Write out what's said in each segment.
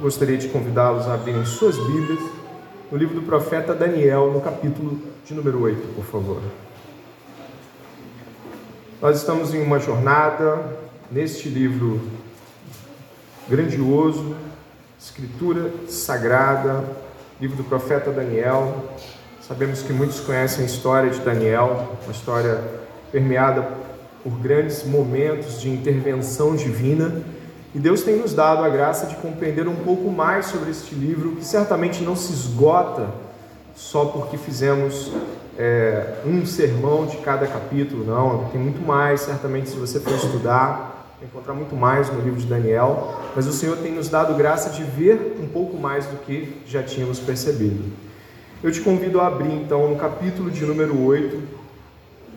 gostaria de convidá-los a abrirem suas Bíblias no livro do profeta Daniel, no capítulo de número 8, por favor. Nós estamos em uma jornada neste livro grandioso, escritura sagrada, livro do profeta Daniel. Sabemos que muitos conhecem a história de Daniel, uma história permeada por grandes momentos de intervenção divina e Deus tem nos dado a graça de compreender um pouco mais sobre este livro, que certamente não se esgota só porque fizemos é, um sermão de cada capítulo, não. Tem muito mais, certamente, se você for estudar, encontrar muito mais no livro de Daniel. Mas o Senhor tem nos dado graça de ver um pouco mais do que já tínhamos percebido. Eu te convido a abrir, então, no capítulo de número 8,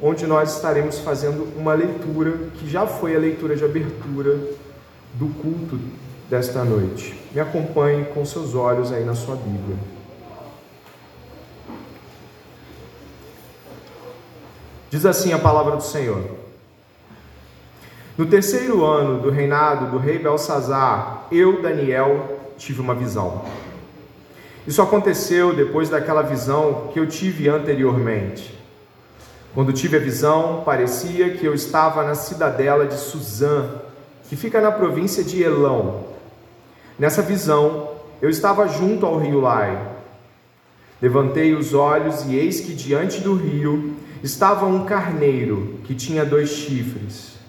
onde nós estaremos fazendo uma leitura que já foi a leitura de abertura do culto desta noite. Me acompanhe com seus olhos aí na sua Bíblia. Diz assim a palavra do Senhor. No terceiro ano do reinado do rei Belsazar, eu, Daniel, tive uma visão. Isso aconteceu depois daquela visão que eu tive anteriormente. Quando tive a visão, parecia que eu estava na cidadela de Suzã, que fica na província de Elão. Nessa visão, eu estava junto ao rio Lai. Levantei os olhos e eis que diante do rio estava um carneiro que tinha dois chifres.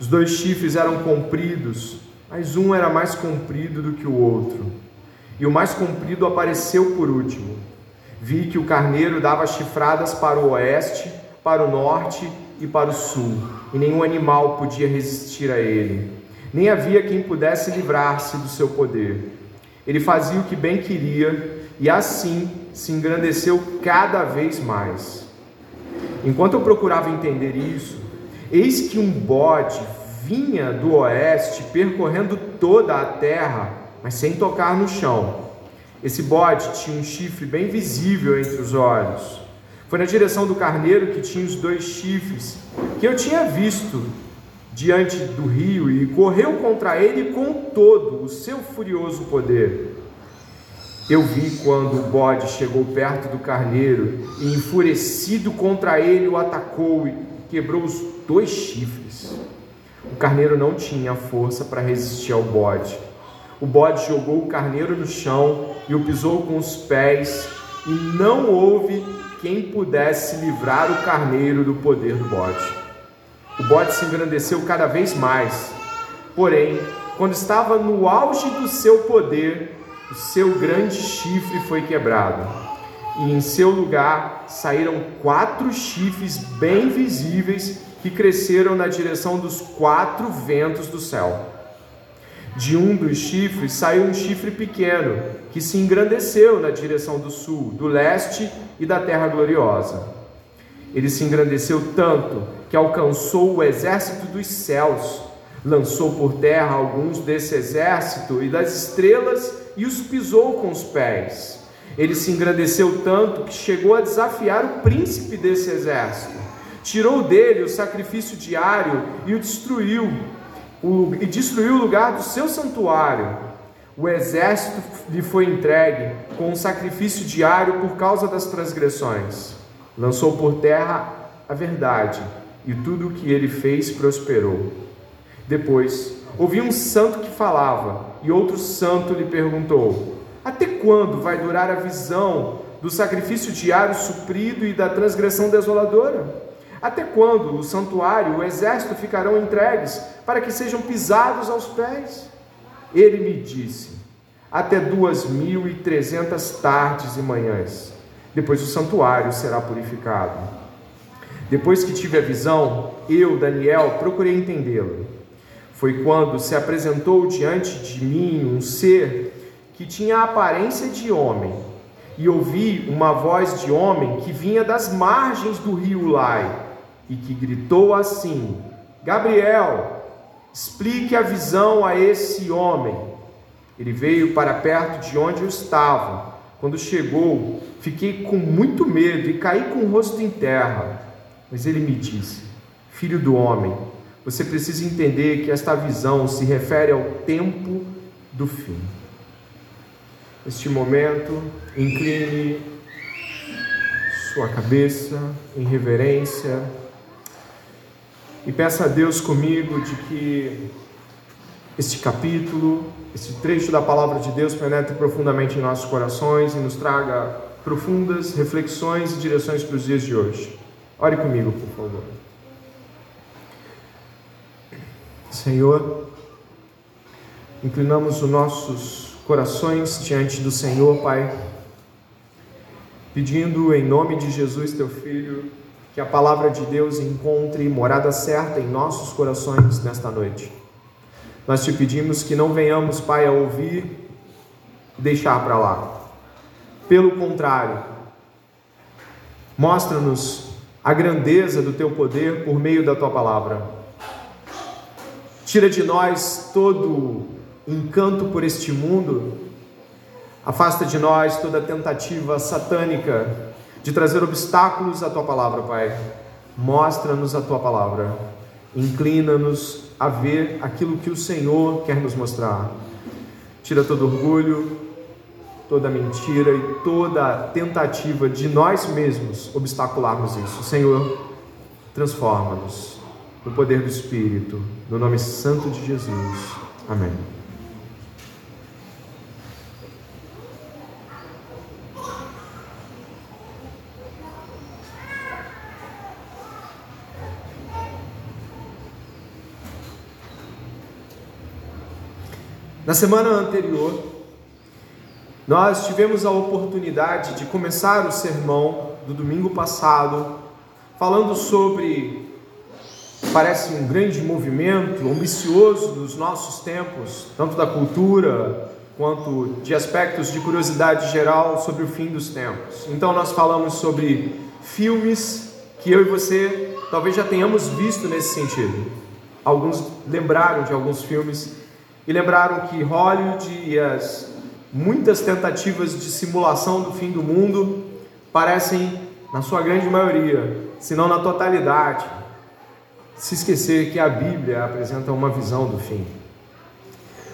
Os dois chifres eram compridos, mas um era mais comprido do que o outro. E o mais comprido apareceu por último. Vi que o carneiro dava chifradas para o oeste, para o norte e para o sul, e nenhum animal podia resistir a ele nem havia quem pudesse livrar-se do seu poder. Ele fazia o que bem queria e assim se engrandeceu cada vez mais. Enquanto eu procurava entender isso, eis que um bode vinha do oeste percorrendo toda a terra, mas sem tocar no chão. Esse bode tinha um chifre bem visível entre os olhos. Foi na direção do carneiro que tinha os dois chifres que eu tinha visto diante do rio e correu contra ele com todo o seu furioso poder. Eu vi quando o bode chegou perto do carneiro e, enfurecido contra ele, o atacou e quebrou os dois chifres. O carneiro não tinha força para resistir ao bode. O bode jogou o carneiro no chão e o pisou com os pés, e não houve quem pudesse livrar o carneiro do poder do bode. O bode se engrandeceu cada vez mais. Porém, quando estava no auge do seu poder, o seu grande chifre foi quebrado. E em seu lugar saíram quatro chifres bem visíveis que cresceram na direção dos quatro ventos do céu. De um dos chifres saiu um chifre pequeno, que se engrandeceu na direção do sul, do leste e da terra gloriosa. Ele se engrandeceu tanto que alcançou o exército dos céus, lançou por terra alguns desse exército e das estrelas e os pisou com os pés. Ele se engrandeceu tanto que chegou a desafiar o príncipe desse exército. Tirou dele o sacrifício diário e o destruiu, o, e destruiu o lugar do seu santuário. O exército lhe foi entregue com um sacrifício diário por causa das transgressões. Lançou por terra a verdade e tudo o que ele fez prosperou. Depois, ouvi um santo que falava, e outro santo lhe perguntou: Até quando vai durar a visão do sacrifício diário suprido e da transgressão desoladora? Até quando o santuário e o exército ficarão entregues para que sejam pisados aos pés? Ele me disse: Até duas mil e trezentas tardes e manhãs. Depois o santuário será purificado. Depois que tive a visão, eu, Daniel, procurei entendê-lo. Foi quando se apresentou diante de mim um ser que tinha a aparência de homem, e ouvi uma voz de homem que vinha das margens do rio Lai e que gritou assim: Gabriel, explique a visão a esse homem. Ele veio para perto de onde eu estava. Quando chegou, fiquei com muito medo e caí com o rosto em terra. Mas ele me disse: Filho do homem, você precisa entender que esta visão se refere ao tempo do fim. Neste momento, incline sua cabeça em reverência e peça a Deus comigo de que este capítulo, este trecho da palavra de Deus penetre profundamente em nossos corações e nos traga profundas reflexões e direções para os dias de hoje. Ore comigo, por favor. Senhor, inclinamos os nossos corações diante do Senhor, Pai, pedindo em nome de Jesus, teu Filho, que a palavra de Deus encontre morada certa em nossos corações nesta noite. Nós te pedimos que não venhamos, Pai, a ouvir e deixar para lá. Pelo contrário, mostra-nos a grandeza do teu poder por meio da tua palavra Tira de nós todo encanto por este mundo. Afasta de nós toda tentativa satânica de trazer obstáculos à tua palavra, Pai. Mostra-nos a tua palavra. Inclina-nos a ver aquilo que o Senhor quer nos mostrar. Tira todo orgulho, toda mentira e toda tentativa de nós mesmos obstacularmos isso. Senhor, transforma-nos no poder do Espírito, no nome santo de Jesus. Amém. Na semana anterior, nós tivemos a oportunidade de começar o sermão do domingo passado, falando sobre parece um grande movimento ambicioso dos nossos tempos, tanto da cultura quanto de aspectos de curiosidade geral sobre o fim dos tempos. Então nós falamos sobre filmes que eu e você talvez já tenhamos visto nesse sentido. Alguns lembraram de alguns filmes e lembraram que Hollywood e as muitas tentativas de simulação do fim do mundo parecem, na sua grande maioria, se não na totalidade, se esquecer que a Bíblia apresenta uma visão do fim.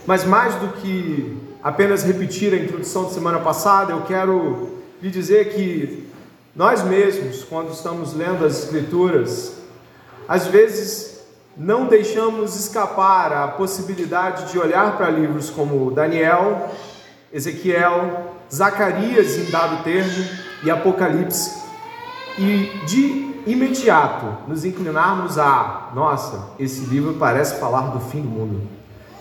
Mas mais do que apenas repetir a introdução de semana passada, eu quero lhe dizer que nós mesmos, quando estamos lendo as Escrituras, às vezes não deixamos escapar a possibilidade de olhar para livros como Daniel, Ezequiel, Zacarias em dado termo e Apocalipse e de imediato nos inclinarmos a, nossa, esse livro parece falar do fim do mundo.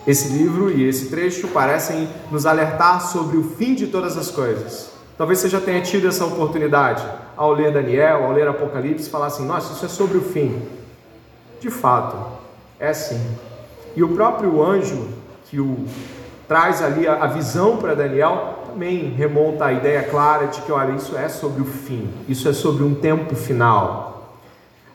Esse livro e esse trecho parecem nos alertar sobre o fim de todas as coisas. Talvez você já tenha tido essa oportunidade ao ler Daniel, ao ler Apocalipse, falar assim: nossa, isso é sobre o fim. De fato, é sim. E o próprio anjo que o traz ali a, a visão para Daniel também remonta à ideia clara de que, olha, isso é sobre o fim, isso é sobre um tempo final.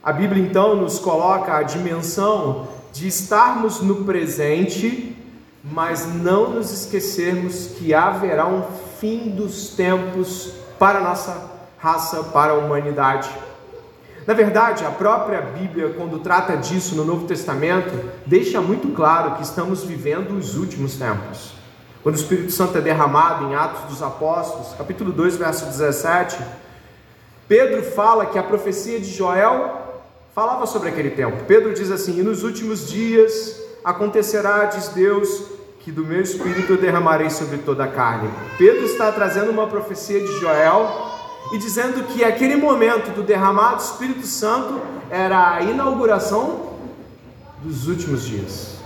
A Bíblia então nos coloca a dimensão de estarmos no presente, mas não nos esquecermos que haverá um fim dos tempos para a nossa raça, para a humanidade. Na verdade, a própria Bíblia, quando trata disso no Novo Testamento, deixa muito claro que estamos vivendo os últimos tempos. Quando o Espírito Santo é derramado em Atos dos Apóstolos, capítulo 2, verso 17, Pedro fala que a profecia de Joel falava sobre aquele tempo. Pedro diz assim: E nos últimos dias acontecerá, diz Deus, que do meu espírito eu derramarei sobre toda a carne. Pedro está trazendo uma profecia de Joel e dizendo que aquele momento do derramado Espírito Santo era a inauguração dos últimos dias.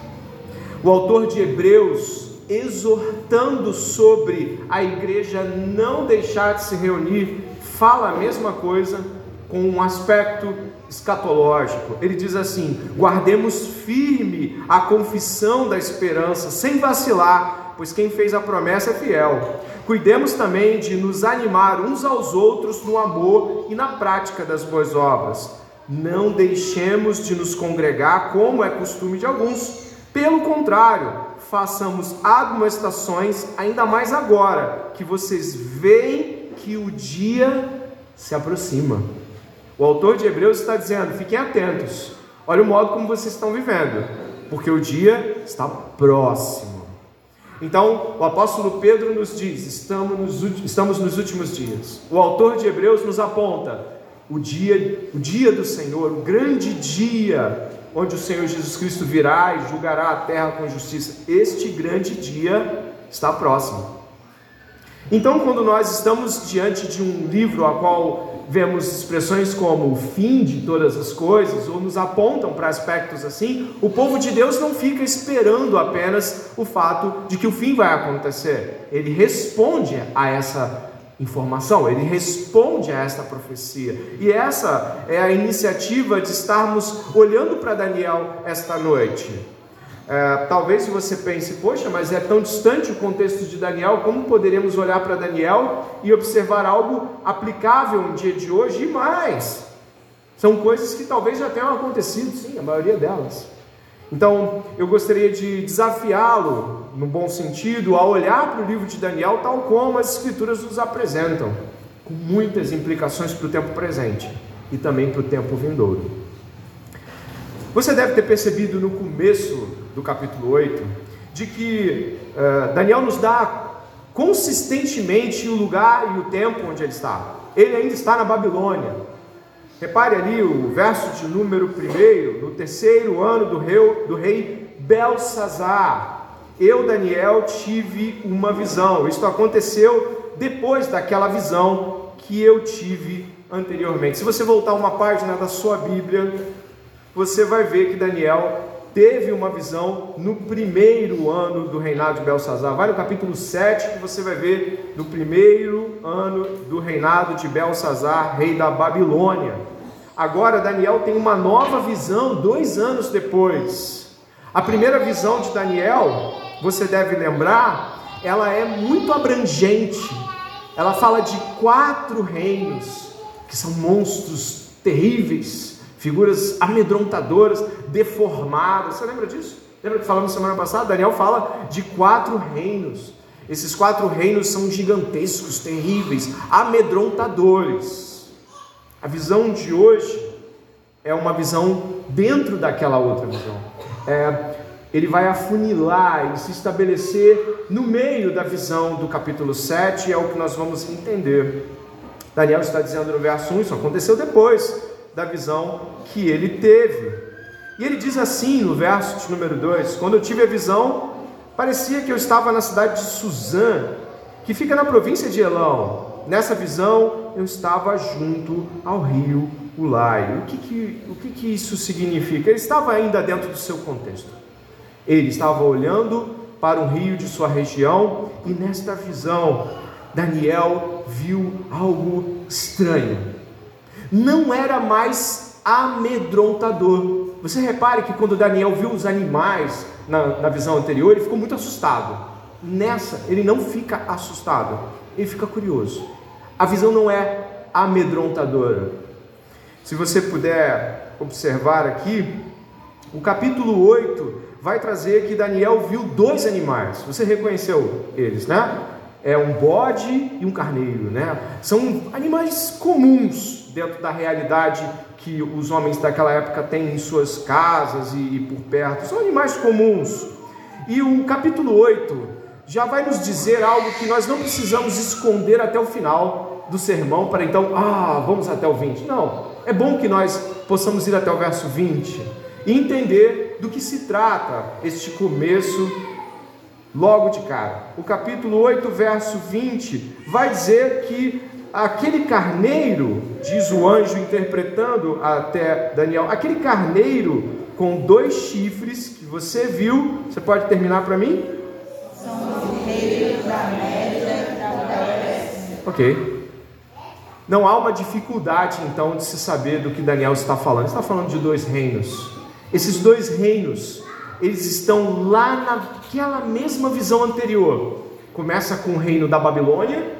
O autor de Hebreus, exortando sobre a igreja não deixar de se reunir, fala a mesma coisa com um aspecto escatológico. Ele diz assim: guardemos firme a confissão da esperança, sem vacilar, pois quem fez a promessa é fiel. Cuidemos também de nos animar uns aos outros no amor e na prática das boas obras. Não deixemos de nos congregar como é costume de alguns. Pelo contrário, façamos admoestações, ainda mais agora que vocês veem que o dia se aproxima. O autor de Hebreus está dizendo: fiquem atentos, olha o modo como vocês estão vivendo, porque o dia está próximo. Então, o apóstolo Pedro nos diz: estamos nos, estamos nos últimos dias. O autor de Hebreus nos aponta o dia, o dia do Senhor, o grande dia onde o Senhor Jesus Cristo virá e julgará a terra com justiça. Este grande dia está próximo. Então, quando nós estamos diante de um livro a qual vemos expressões como o fim de todas as coisas, ou nos apontam para aspectos assim, o povo de Deus não fica esperando apenas o fato de que o fim vai acontecer. Ele responde a essa informação, ele responde a esta profecia. E essa é a iniciativa de estarmos olhando para Daniel esta noite. É, talvez você pense, poxa, mas é tão distante o contexto de Daniel, como poderemos olhar para Daniel e observar algo aplicável no dia de hoje? E mais, são coisas que talvez já tenham acontecido, sim, a maioria delas. Então, eu gostaria de desafiá-lo, no bom sentido, a olhar para o livro de Daniel tal como as Escrituras nos apresentam, com muitas implicações para o tempo presente e também para o tempo vindouro. Você deve ter percebido no começo do capítulo 8, de que uh, Daniel nos dá consistentemente o lugar e o tempo onde ele está. Ele ainda está na Babilônia. Repare ali o verso de número 1, no terceiro ano do rei, do rei Belsazar. Eu, Daniel, tive uma visão. Isto aconteceu depois daquela visão que eu tive anteriormente. Se você voltar uma página da sua Bíblia, você vai ver que Daniel teve uma visão no primeiro ano do reinado de Belsazar. Vai no capítulo 7 que você vai ver no primeiro ano do reinado de Belsazar, rei da Babilônia. Agora Daniel tem uma nova visão dois anos depois. A primeira visão de Daniel, você deve lembrar, ela é muito abrangente. Ela fala de quatro reinos que são monstros terríveis figuras amedrontadoras, deformadas. Você lembra disso? Lembra que falamos semana passada? Daniel fala de quatro reinos. Esses quatro reinos são gigantescos, terríveis, amedrontadores. A visão de hoje é uma visão dentro daquela outra visão. É, ele vai afunilar e se estabelecer no meio da visão do capítulo 7, é o que nós vamos entender. Daniel está dizendo no verso 1, isso aconteceu depois da visão que ele teve. E ele diz assim no verso de número 2: Quando eu tive a visão, parecia que eu estava na cidade de Suzã, que fica na província de Elão. Nessa visão, eu estava junto ao rio Ulai. O que, que, o que, que isso significa? Ele estava ainda dentro do seu contexto. Ele estava olhando para um rio de sua região e nesta visão, Daniel viu algo estranho não era mais amedrontador. Você repare que quando Daniel viu os animais na, na visão anterior, ele ficou muito assustado. Nessa, ele não fica assustado, ele fica curioso. A visão não é amedrontadora. Se você puder observar aqui, o capítulo 8 vai trazer que Daniel viu dois animais. Você reconheceu eles, né? É um bode e um carneiro, né? São animais comuns dentro da realidade que os homens daquela época têm em suas casas e, e por perto. São animais comuns. E o capítulo 8 já vai nos dizer algo que nós não precisamos esconder até o final do sermão para então, ah, vamos até o 20. Não, é bom que nós possamos ir até o verso 20 e entender do que se trata este começo logo de cara. O capítulo 8, verso 20, vai dizer que aquele carneiro, diz o anjo interpretando até Daniel, aquele carneiro com dois chifres que você viu, você pode terminar para mim? São os da Média e da. Ok. Não há uma dificuldade então de se saber do que Daniel está falando. Ele está falando de dois reinos. Esses dois reinos, eles estão lá naquela mesma visão anterior. Começa com o reino da Babilônia,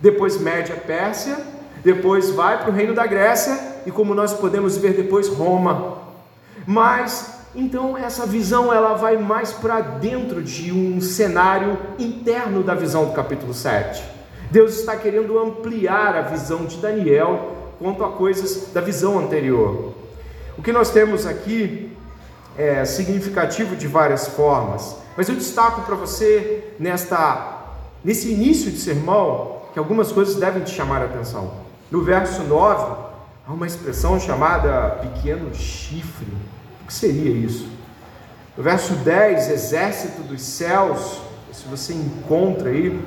depois Média Pérsia, depois vai para o reino da Grécia e como nós podemos ver depois Roma. Mas então essa visão ela vai mais para dentro de um cenário interno da visão do capítulo 7. Deus está querendo ampliar a visão de Daniel quanto a coisas da visão anterior. O que nós temos aqui é significativo de várias formas. Mas eu destaco para você nesta nesse início de sermão que algumas coisas devem te chamar a atenção. No verso 9, há uma expressão chamada pequeno chifre. O que seria isso? No verso 10, exército dos céus, se você encontra aí,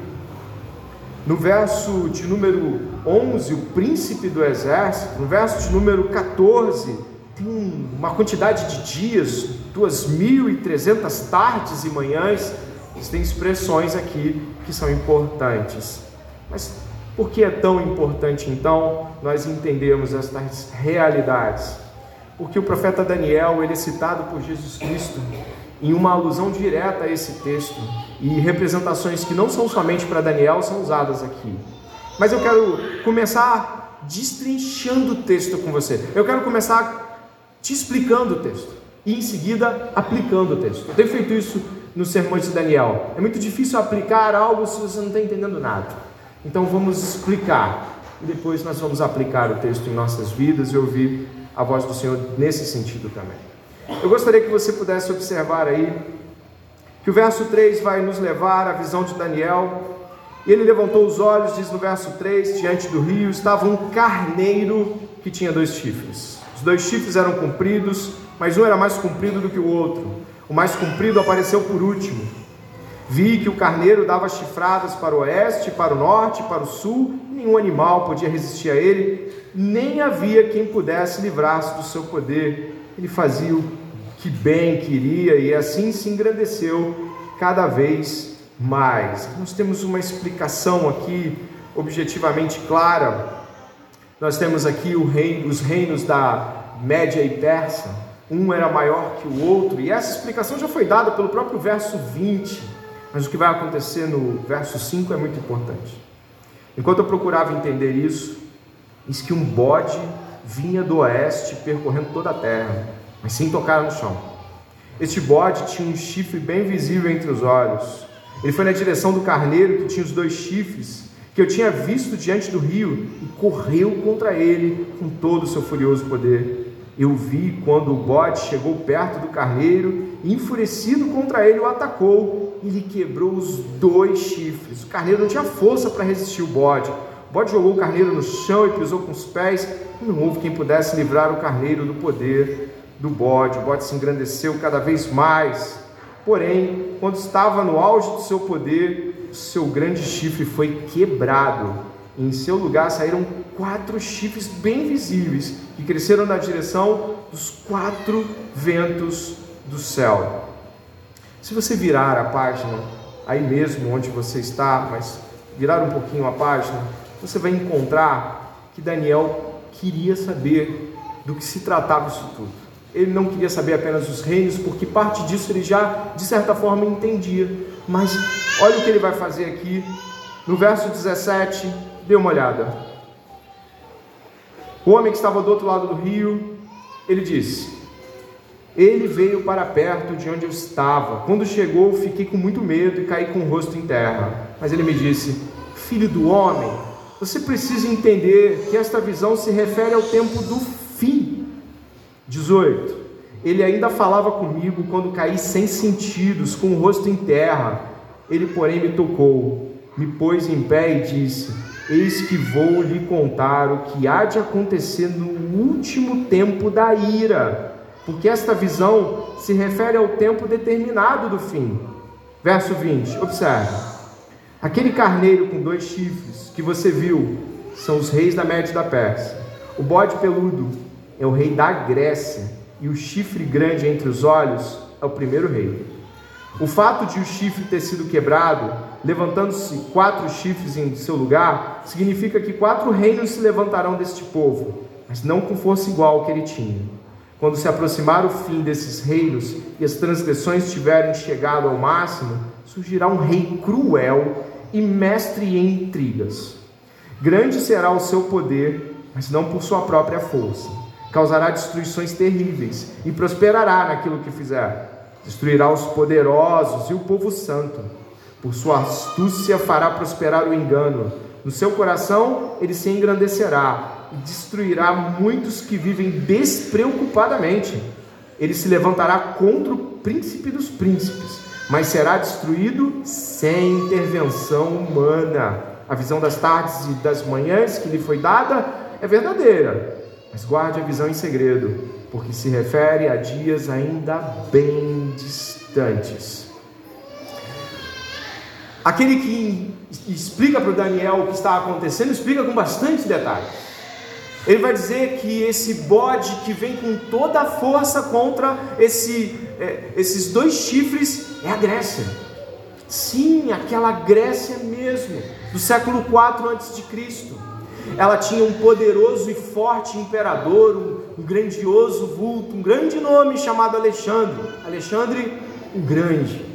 no verso de número 11, o príncipe do exército, no verso de número 14, uma quantidade de dias, 2.300 tardes e manhãs, existem expressões aqui que são importantes. Mas por que é tão importante então nós entendermos estas realidades? Porque o profeta Daniel, ele é citado por Jesus Cristo em uma alusão direta a esse texto e representações que não são somente para Daniel são usadas aqui. Mas eu quero começar destrinchando o texto com você. Eu quero começar te explicando o texto e em seguida aplicando o texto. Eu tenho feito isso nos sermões de Daniel. É muito difícil aplicar algo se você não está entendendo nada. Então vamos explicar e depois nós vamos aplicar o texto em nossas vidas e ouvir a voz do Senhor nesse sentido também. Eu gostaria que você pudesse observar aí que o verso 3 vai nos levar à visão de Daniel. Ele levantou os olhos, diz no verso 3, diante do rio estava um carneiro que tinha dois chifres. Os dois chifres eram compridos, mas um era mais comprido do que o outro. O mais comprido apareceu por último. Vi que o carneiro dava chifradas para o oeste, para o norte, para o sul, nenhum animal podia resistir a ele, nem havia quem pudesse livrar-se do seu poder. Ele fazia o que bem queria e assim se engrandeceu cada vez mais. Nós temos uma explicação aqui objetivamente clara. Nós temos aqui rei, os reinos da Média e Persa. Um era maior que o outro, e essa explicação já foi dada pelo próprio verso 20. Mas o que vai acontecer no verso 5 é muito importante. Enquanto eu procurava entender isso, diz que um bode vinha do oeste percorrendo toda a terra mas sem tocar no chão. Este bode tinha um chifre bem visível entre os olhos. Ele foi na direção do carneiro que tinha os dois chifres, que eu tinha visto diante do rio, e correu contra ele com todo o seu furioso poder. Eu vi quando o bode chegou perto do carneiro, e enfurecido contra ele, o atacou e lhe quebrou os dois chifres. O carneiro não tinha força para resistir o bode. O bode jogou o carneiro no chão e pisou com os pés, não houve quem pudesse livrar o carneiro do poder do bode. O bode se engrandeceu cada vez mais. Porém, quando estava no auge do seu poder, seu grande chifre foi quebrado. Em seu lugar saíram quatro chifres bem visíveis que cresceram na direção dos quatro ventos do céu. Se você virar a página, aí mesmo onde você está, mas virar um pouquinho a página, você vai encontrar que Daniel queria saber do que se tratava isso tudo. Ele não queria saber apenas dos reinos, porque parte disso ele já, de certa forma, entendia. Mas olha o que ele vai fazer aqui, no verso 17, dê uma olhada. O homem que estava do outro lado do rio, ele disse: Ele veio para perto de onde eu estava. Quando chegou, fiquei com muito medo e caí com o rosto em terra. Mas ele me disse: Filho do homem, você precisa entender que esta visão se refere ao tempo do fim 18. Ele ainda falava comigo quando caí sem sentidos, com o rosto em terra. Ele, porém, me tocou, me pôs em pé e disse: Eis que vou lhe contar o que há de acontecer no último tempo da ira, porque esta visão se refere ao tempo determinado do fim. Verso 20, observe. Aquele carneiro com dois chifres que você viu são os reis da Média da Pérsia. O bode peludo é o rei da Grécia, e o chifre grande entre os olhos é o primeiro rei. O fato de o chifre ter sido quebrado, levantando-se quatro chifres em seu lugar, significa que quatro reinos se levantarão deste povo, mas não com força igual ao que ele tinha. Quando se aproximar o fim desses reinos e as transgressões tiverem chegado ao máximo, surgirá um rei cruel e mestre em intrigas. Grande será o seu poder, mas não por sua própria força causará destruições terríveis e prosperará naquilo que fizer. Destruirá os poderosos e o povo santo. Por sua astúcia fará prosperar o engano. No seu coração ele se engrandecerá e destruirá muitos que vivem despreocupadamente. Ele se levantará contra o príncipe dos príncipes, mas será destruído sem intervenção humana. A visão das tardes e das manhãs que lhe foi dada é verdadeira, mas guarde a visão em segredo, porque se refere a dias ainda bem distantes. Aquele que explica para o Daniel o que está acontecendo, explica com bastante detalhes. Ele vai dizer que esse bode que vem com toda a força contra esse, é, esses dois chifres é a Grécia. Sim, aquela Grécia mesmo, do século 4 a.C. Ela tinha um poderoso e forte imperador, um, grandioso vulto, um grande nome chamado Alexandre. Alexandre o Grande.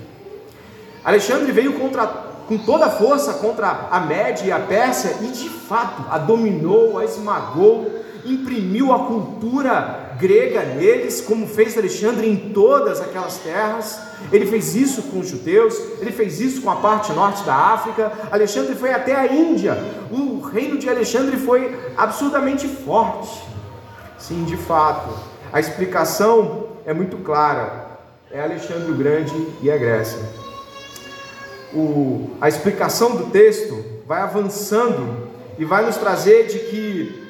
Alexandre veio contra, com toda a força contra a Média e a Pérsia e de fato a dominou, a esmagou, imprimiu a cultura grega neles, como fez Alexandre em todas aquelas terras. Ele fez isso com os judeus, ele fez isso com a parte norte da África. Alexandre foi até a Índia. O reino de Alexandre foi absurdamente forte. Sim, de fato. A explicação é muito clara. É Alexandre o Grande e a Grécia. O, a explicação do texto vai avançando e vai nos trazer de que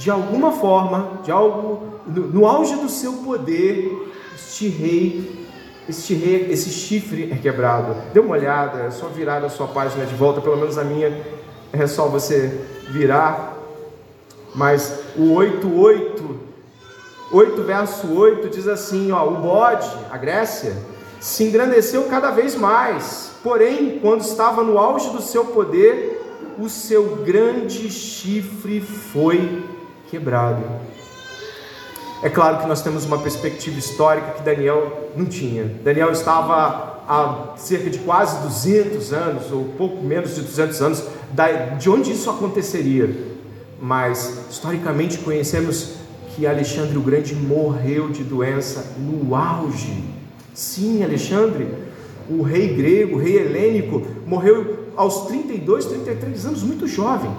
de alguma forma, de algo no, no auge do seu poder, este rei, este rei, esse chifre é quebrado. Dê uma olhada, é só virar a sua página de volta, pelo menos a minha é só você virar. Mas o 88, 8 verso 8 diz assim, ó, o bode, a Grécia, se engrandeceu cada vez mais. Porém, quando estava no auge do seu poder, o seu grande chifre foi quebrado. É claro que nós temos uma perspectiva histórica que Daniel não tinha. Daniel estava há cerca de quase 200 anos, ou pouco menos de 200 anos, de onde isso aconteceria. Mas, historicamente, conhecemos que Alexandre o Grande morreu de doença no auge. Sim, Alexandre, o rei grego, o rei helênico, morreu aos 32, 33 anos, muito jovem,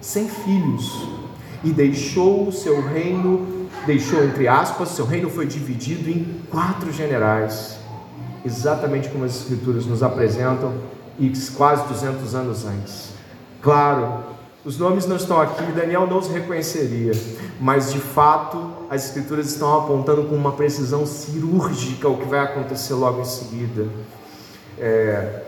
sem filhos e deixou o seu reino, deixou entre aspas, seu reino foi dividido em quatro generais, exatamente como as escrituras nos apresentam e quase 200 anos antes. Claro, os nomes não estão aqui, Daniel não os reconheceria, mas de fato as escrituras estão apontando com uma precisão cirúrgica o que vai acontecer logo em seguida. É,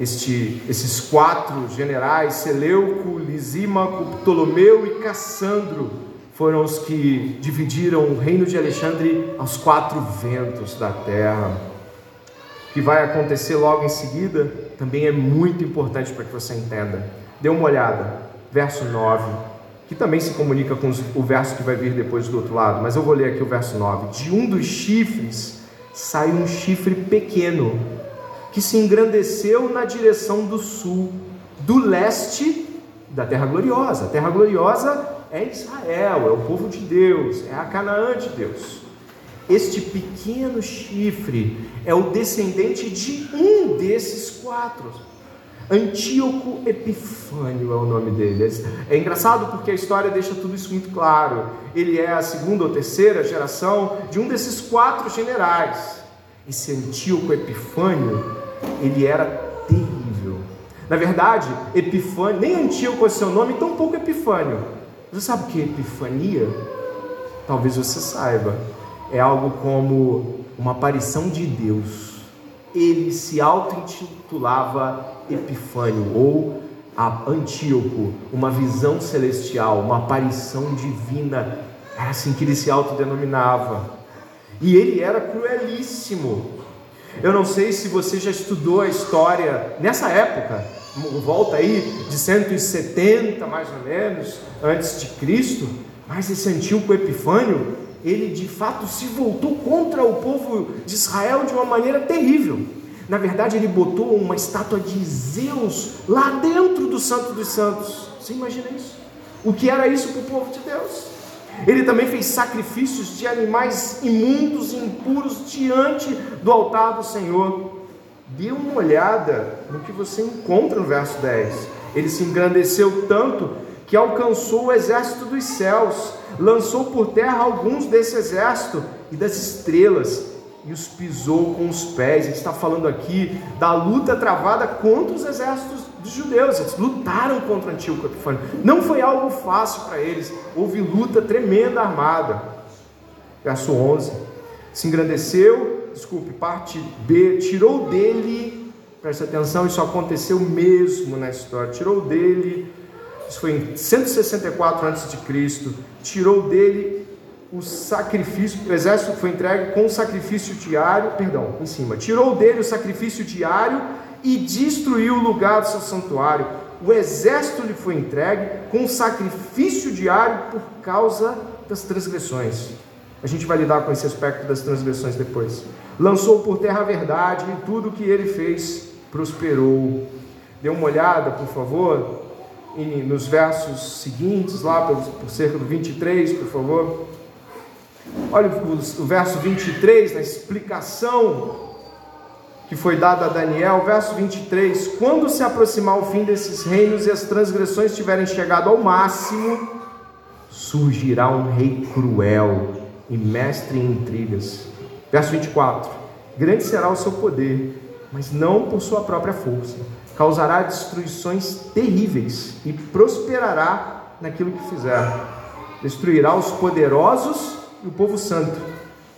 este, esses quatro generais, Seleuco, Lisímaco, Ptolomeu e Cassandro, foram os que dividiram o reino de Alexandre aos quatro ventos da terra. O que vai acontecer logo em seguida também é muito importante para que você entenda. Dê uma olhada, verso 9, que também se comunica com o verso que vai vir depois do outro lado, mas eu vou ler aqui o verso 9. De um dos chifres sai um chifre pequeno que se engrandeceu na direção do sul, do leste da Terra Gloriosa. A Terra Gloriosa é Israel, é o povo de Deus, é a Canaã de Deus. Este pequeno chifre é o descendente de um desses quatro. Antíoco Epifânio é o nome dele. É engraçado porque a história deixa tudo isso muito claro. Ele é a segunda ou terceira geração de um desses quatro generais. Esse Antíoco Epifânio ele era terrível. Na verdade, Epifânio, nem Antíoco é seu nome, tão pouco Epifânio. Você sabe o que é Epifania? Talvez você saiba. É algo como uma aparição de Deus. Ele se auto-intitulava Epifânio ou Antíoco, uma visão celestial, uma aparição divina. Era assim que ele se autodenominava. E ele era cruelíssimo. Eu não sei se você já estudou a história nessa época, volta aí de 170 mais ou menos antes de Cristo, mas esse Antíoco Epifânio, ele de fato se voltou contra o povo de Israel de uma maneira terrível. Na verdade, ele botou uma estátua de Zeus lá dentro do Santo dos Santos. Você imagina isso? O que era isso para o povo de Deus? Ele também fez sacrifícios de animais imundos e impuros diante do altar do Senhor. Dê uma olhada no que você encontra no verso 10. Ele se engrandeceu tanto que alcançou o exército dos céus, lançou por terra alguns desse exército e das estrelas, e os pisou com os pés. Ele está falando aqui da luta travada contra os exércitos dos judeus. Eles lutaram contra Antíoco Epifânio. Não foi algo fácil para eles. Houve luta tremenda armada. Verso 11. Se engrandeceu, desculpe, parte B, tirou dele, preste atenção, isso aconteceu mesmo na história. Tirou dele, isso foi em 164 a.C., tirou dele o sacrifício, o exército foi entregue com o sacrifício diário, perdão, em cima, tirou dele o sacrifício diário e destruiu o lugar do seu santuário. O exército lhe foi entregue com sacrifício diário por causa das transgressões. A gente vai lidar com esse aspecto das transgressões depois. Lançou por terra a verdade e tudo o que ele fez prosperou. Dê uma olhada, por favor, nos versos seguintes, lá por, cerca do 23, por favor. Olha o, o verso 23, na explicação que foi dada a Daniel, verso 23: Quando se aproximar o fim desses reinos e as transgressões tiverem chegado ao máximo, surgirá um rei cruel e mestre em intrigas. Verso 24: Grande será o seu poder, mas não por sua própria força. Causará destruições terríveis e prosperará naquilo que fizer. Destruirá os poderosos e o povo santo.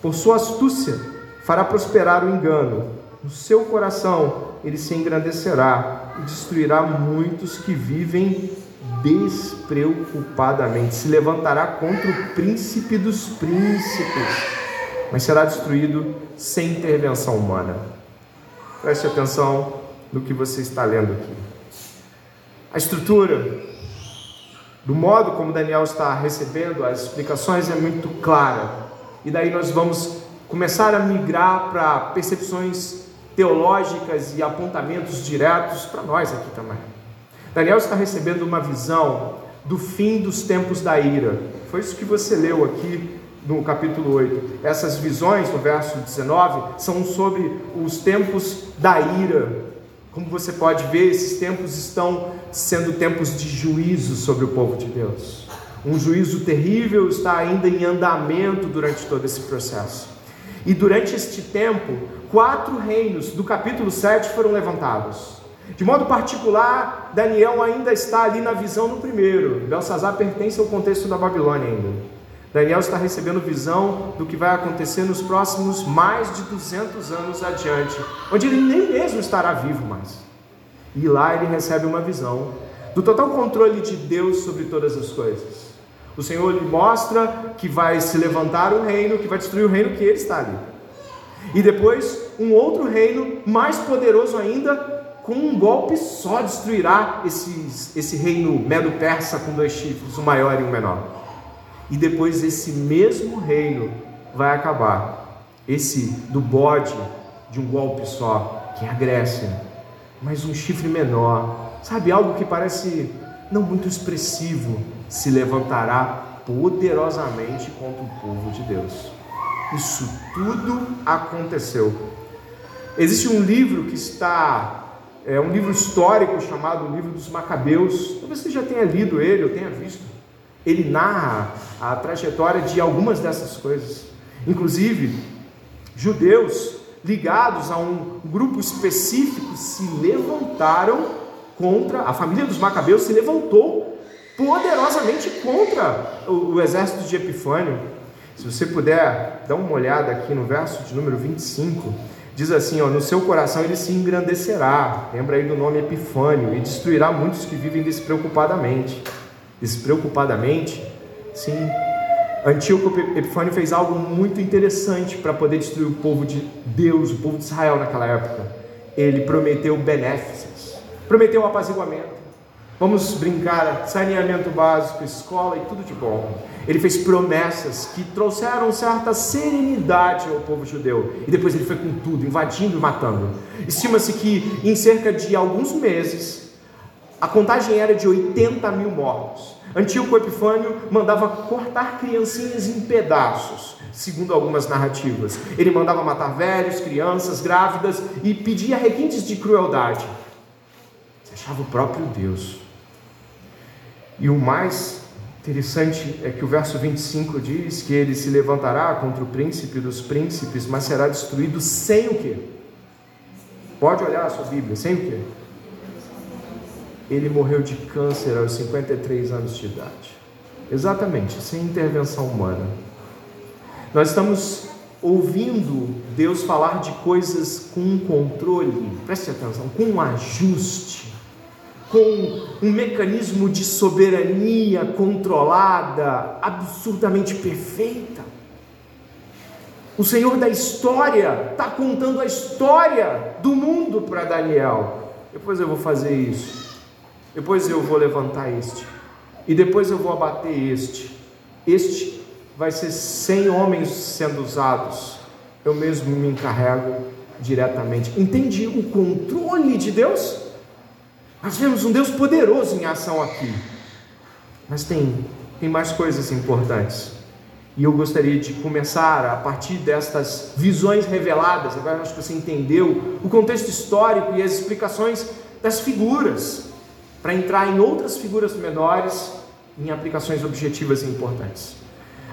Por sua astúcia fará prosperar o engano no seu coração ele se engrandecerá e destruirá muitos que vivem despreocupadamente. Se levantará contra o príncipe dos príncipes, mas será destruído sem intervenção humana. Preste atenção no que você está lendo aqui. A estrutura, do modo como Daniel está recebendo as explicações, é muito clara. E daí nós vamos começar a migrar para percepções teológicas e apontamentos diretos para nós aqui também. Daniel está recebendo uma visão do fim dos tempos da ira. Foi isso que você leu aqui no capítulo 8. Essas visões, no verso 19, são sobre os tempos da ira. Como você pode ver, esses tempos estão sendo tempos de juízo sobre o povo de Deus. Um juízo terrível está ainda em andamento durante todo esse processo. E durante este tempo, quatro reinos do capítulo 7 foram levantados. De modo particular, Daniel ainda está ali na visão no primeiro. Belsazar pertence ao contexto da Babilônia ainda. Daniel está recebendo visão do que vai acontecer nos próximos mais de 200 anos adiante, onde ele nem mesmo estará vivo mais. E lá ele recebe uma visão do total controle de Deus sobre todas as coisas. O Senhor lhe mostra que vai se levantar um reino que vai destruir o reino que ele está ali. E depois, um outro reino mais poderoso ainda, com um golpe só destruirá esses, esse reino medo-persa com dois chifres, o maior e o menor. E depois esse mesmo reino vai acabar. Esse do bode de um golpe só, que é a Grécia. Mas um chifre menor, sabe, algo que parece não muito expressivo, se levantará poderosamente contra o povo de Deus. Isso tudo aconteceu. Existe um livro que está, é um livro histórico chamado Livro dos Macabeus. Talvez você já tenha lido ele ou tenha visto. Ele narra a trajetória de algumas dessas coisas. Inclusive, judeus ligados a um grupo específico se levantaram contra, a família dos Macabeus se levantou poderosamente contra o, o exército de Epifânio. Se você puder dar uma olhada aqui no verso de número 25, diz assim: ó, No seu coração ele se engrandecerá, lembra aí do nome Epifânio, e destruirá muitos que vivem despreocupadamente. Despreocupadamente, sim. Antíoco Epifânio fez algo muito interessante para poder destruir o povo de Deus, o povo de Israel naquela época. Ele prometeu benéficos, prometeu apaziguamento. Vamos brincar, saneamento básico, escola e tudo de bom. Ele fez promessas que trouxeram certa serenidade ao povo judeu. E depois ele foi com tudo, invadindo e matando. Estima-se que em cerca de alguns meses, a contagem era de 80 mil mortos. Antíoco Epifânio mandava cortar criancinhas em pedaços, segundo algumas narrativas. Ele mandava matar velhos, crianças, grávidas e pedia requintes de crueldade. Você achava o próprio Deus. E o mais Interessante é que o verso 25 diz que ele se levantará contra o príncipe dos príncipes, mas será destruído sem o quê? Pode olhar a sua Bíblia, sem o quê? Ele morreu de câncer aos 53 anos de idade. Exatamente, sem intervenção humana. Nós estamos ouvindo Deus falar de coisas com controle, preste atenção, com um ajuste, com um mecanismo de soberania controlada, absurdamente perfeita. O Senhor da história está contando a história do mundo para Daniel. Depois eu vou fazer isso. Depois eu vou levantar este. E depois eu vou abater este. Este vai ser 100 homens sendo usados. Eu mesmo me encarrego diretamente. Entendi o controle de Deus? Nós vemos um Deus poderoso em ação aqui. Mas tem, tem mais coisas importantes. E eu gostaria de começar a partir destas visões reveladas. Agora acho que você entendeu o contexto histórico e as explicações das figuras, para entrar em outras figuras menores, em aplicações objetivas e importantes.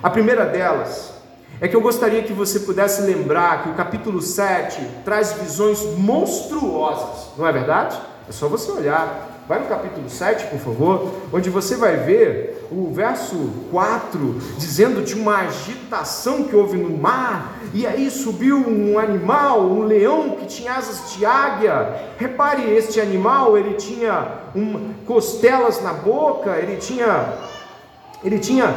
A primeira delas é que eu gostaria que você pudesse lembrar que o capítulo 7 traz visões monstruosas, não é verdade? É só você olhar. Vai no capítulo 7, por favor, onde você vai ver o verso 4 dizendo de uma agitação que houve no mar, e aí subiu um animal, um leão que tinha asas de águia. Repare, este animal, ele tinha um, costelas na boca, ele tinha ele tinha,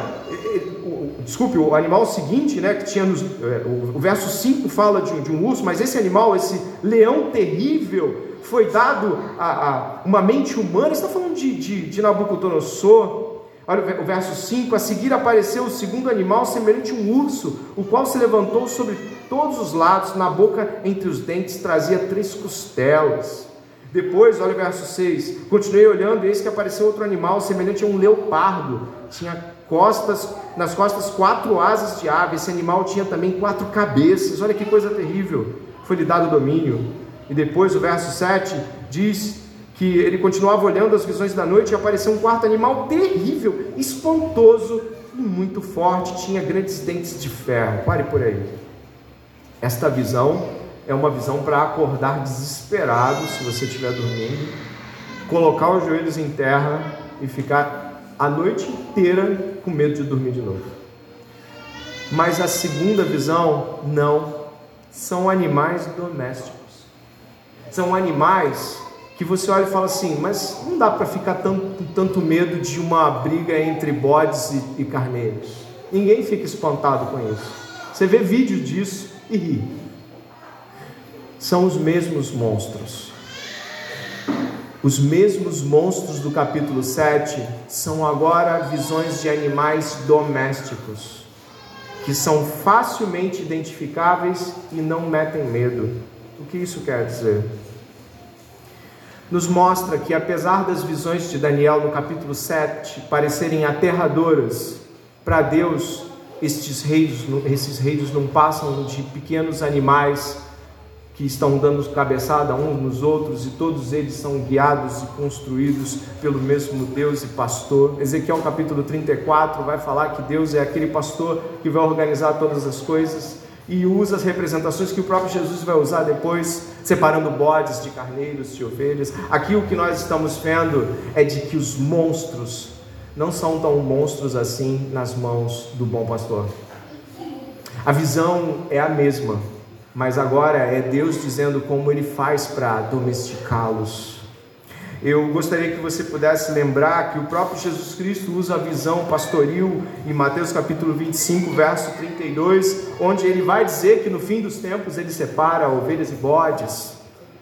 desculpe, o animal seguinte, né, que tinha nos, é, o, verso 5 fala de, de, um urso, mas esse animal, esse leão terrível, foi dado a, a uma mente humana, está falando de, de, de Nabucodonosor, olha o verso 5, a seguir apareceu o segundo animal, semelhante a um urso, o qual se levantou sobre todos os lados, na boca entre os dentes trazia três costelas, depois, olha o verso 6. Continuei olhando, e eis que apareceu outro animal, semelhante a um leopardo. Tinha costas, nas costas quatro asas de ave. Esse animal tinha também quatro cabeças. Olha que coisa terrível. Foi-lhe dado domínio. E depois, o verso 7 diz que ele continuava olhando as visões da noite e apareceu um quarto animal terrível, espantoso e muito forte. Tinha grandes dentes de ferro. Pare por aí. Esta visão é uma visão para acordar desesperado se você estiver dormindo, colocar os joelhos em terra e ficar a noite inteira com medo de dormir de novo. Mas a segunda visão, não, são animais domésticos. São animais que você olha e fala assim, mas não dá para ficar com tanto medo de uma briga entre bodes e, e carneiros. Ninguém fica espantado com isso. Você vê vídeo disso e ri são os mesmos monstros. Os mesmos monstros do capítulo 7 são agora visões de animais domésticos, que são facilmente identificáveis e não metem medo. O que isso quer dizer? Nos mostra que, apesar das visões de Daniel no capítulo 7 parecerem aterradoras, para Deus, estes reinos, esses reinos não passam de pequenos animais que estão dando cabeçada uns nos outros e todos eles são guiados e construídos pelo mesmo Deus e pastor. Ezequiel capítulo 34 vai falar que Deus é aquele pastor que vai organizar todas as coisas e usa as representações que o próprio Jesus vai usar depois, separando bodes de carneiros, de ovelhas. Aqui o que nós estamos vendo é de que os monstros não são tão monstros assim nas mãos do bom pastor. A visão é a mesma, mas agora é Deus dizendo como Ele faz para domesticá-los. Eu gostaria que você pudesse lembrar que o próprio Jesus Cristo usa a visão pastoril em Mateus capítulo 25, verso 32, onde ele vai dizer que no fim dos tempos ele separa ovelhas e bodes.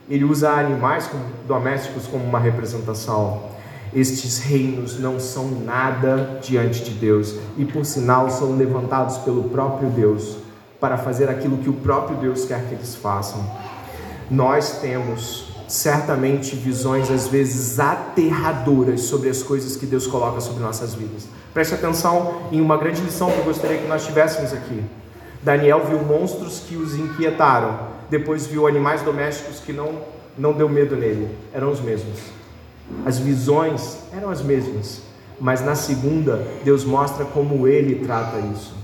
Ele usa animais domésticos como uma representação. Estes reinos não são nada diante de Deus e, por sinal, são levantados pelo próprio Deus para fazer aquilo que o próprio Deus quer que eles façam. Nós temos certamente visões às vezes aterradoras sobre as coisas que Deus coloca sobre nossas vidas. Preste atenção em uma grande lição que eu gostaria que nós tivéssemos aqui. Daniel viu monstros que os inquietaram, depois viu animais domésticos que não não deu medo nele, eram os mesmos. As visões eram as mesmas, mas na segunda, Deus mostra como Ele trata isso.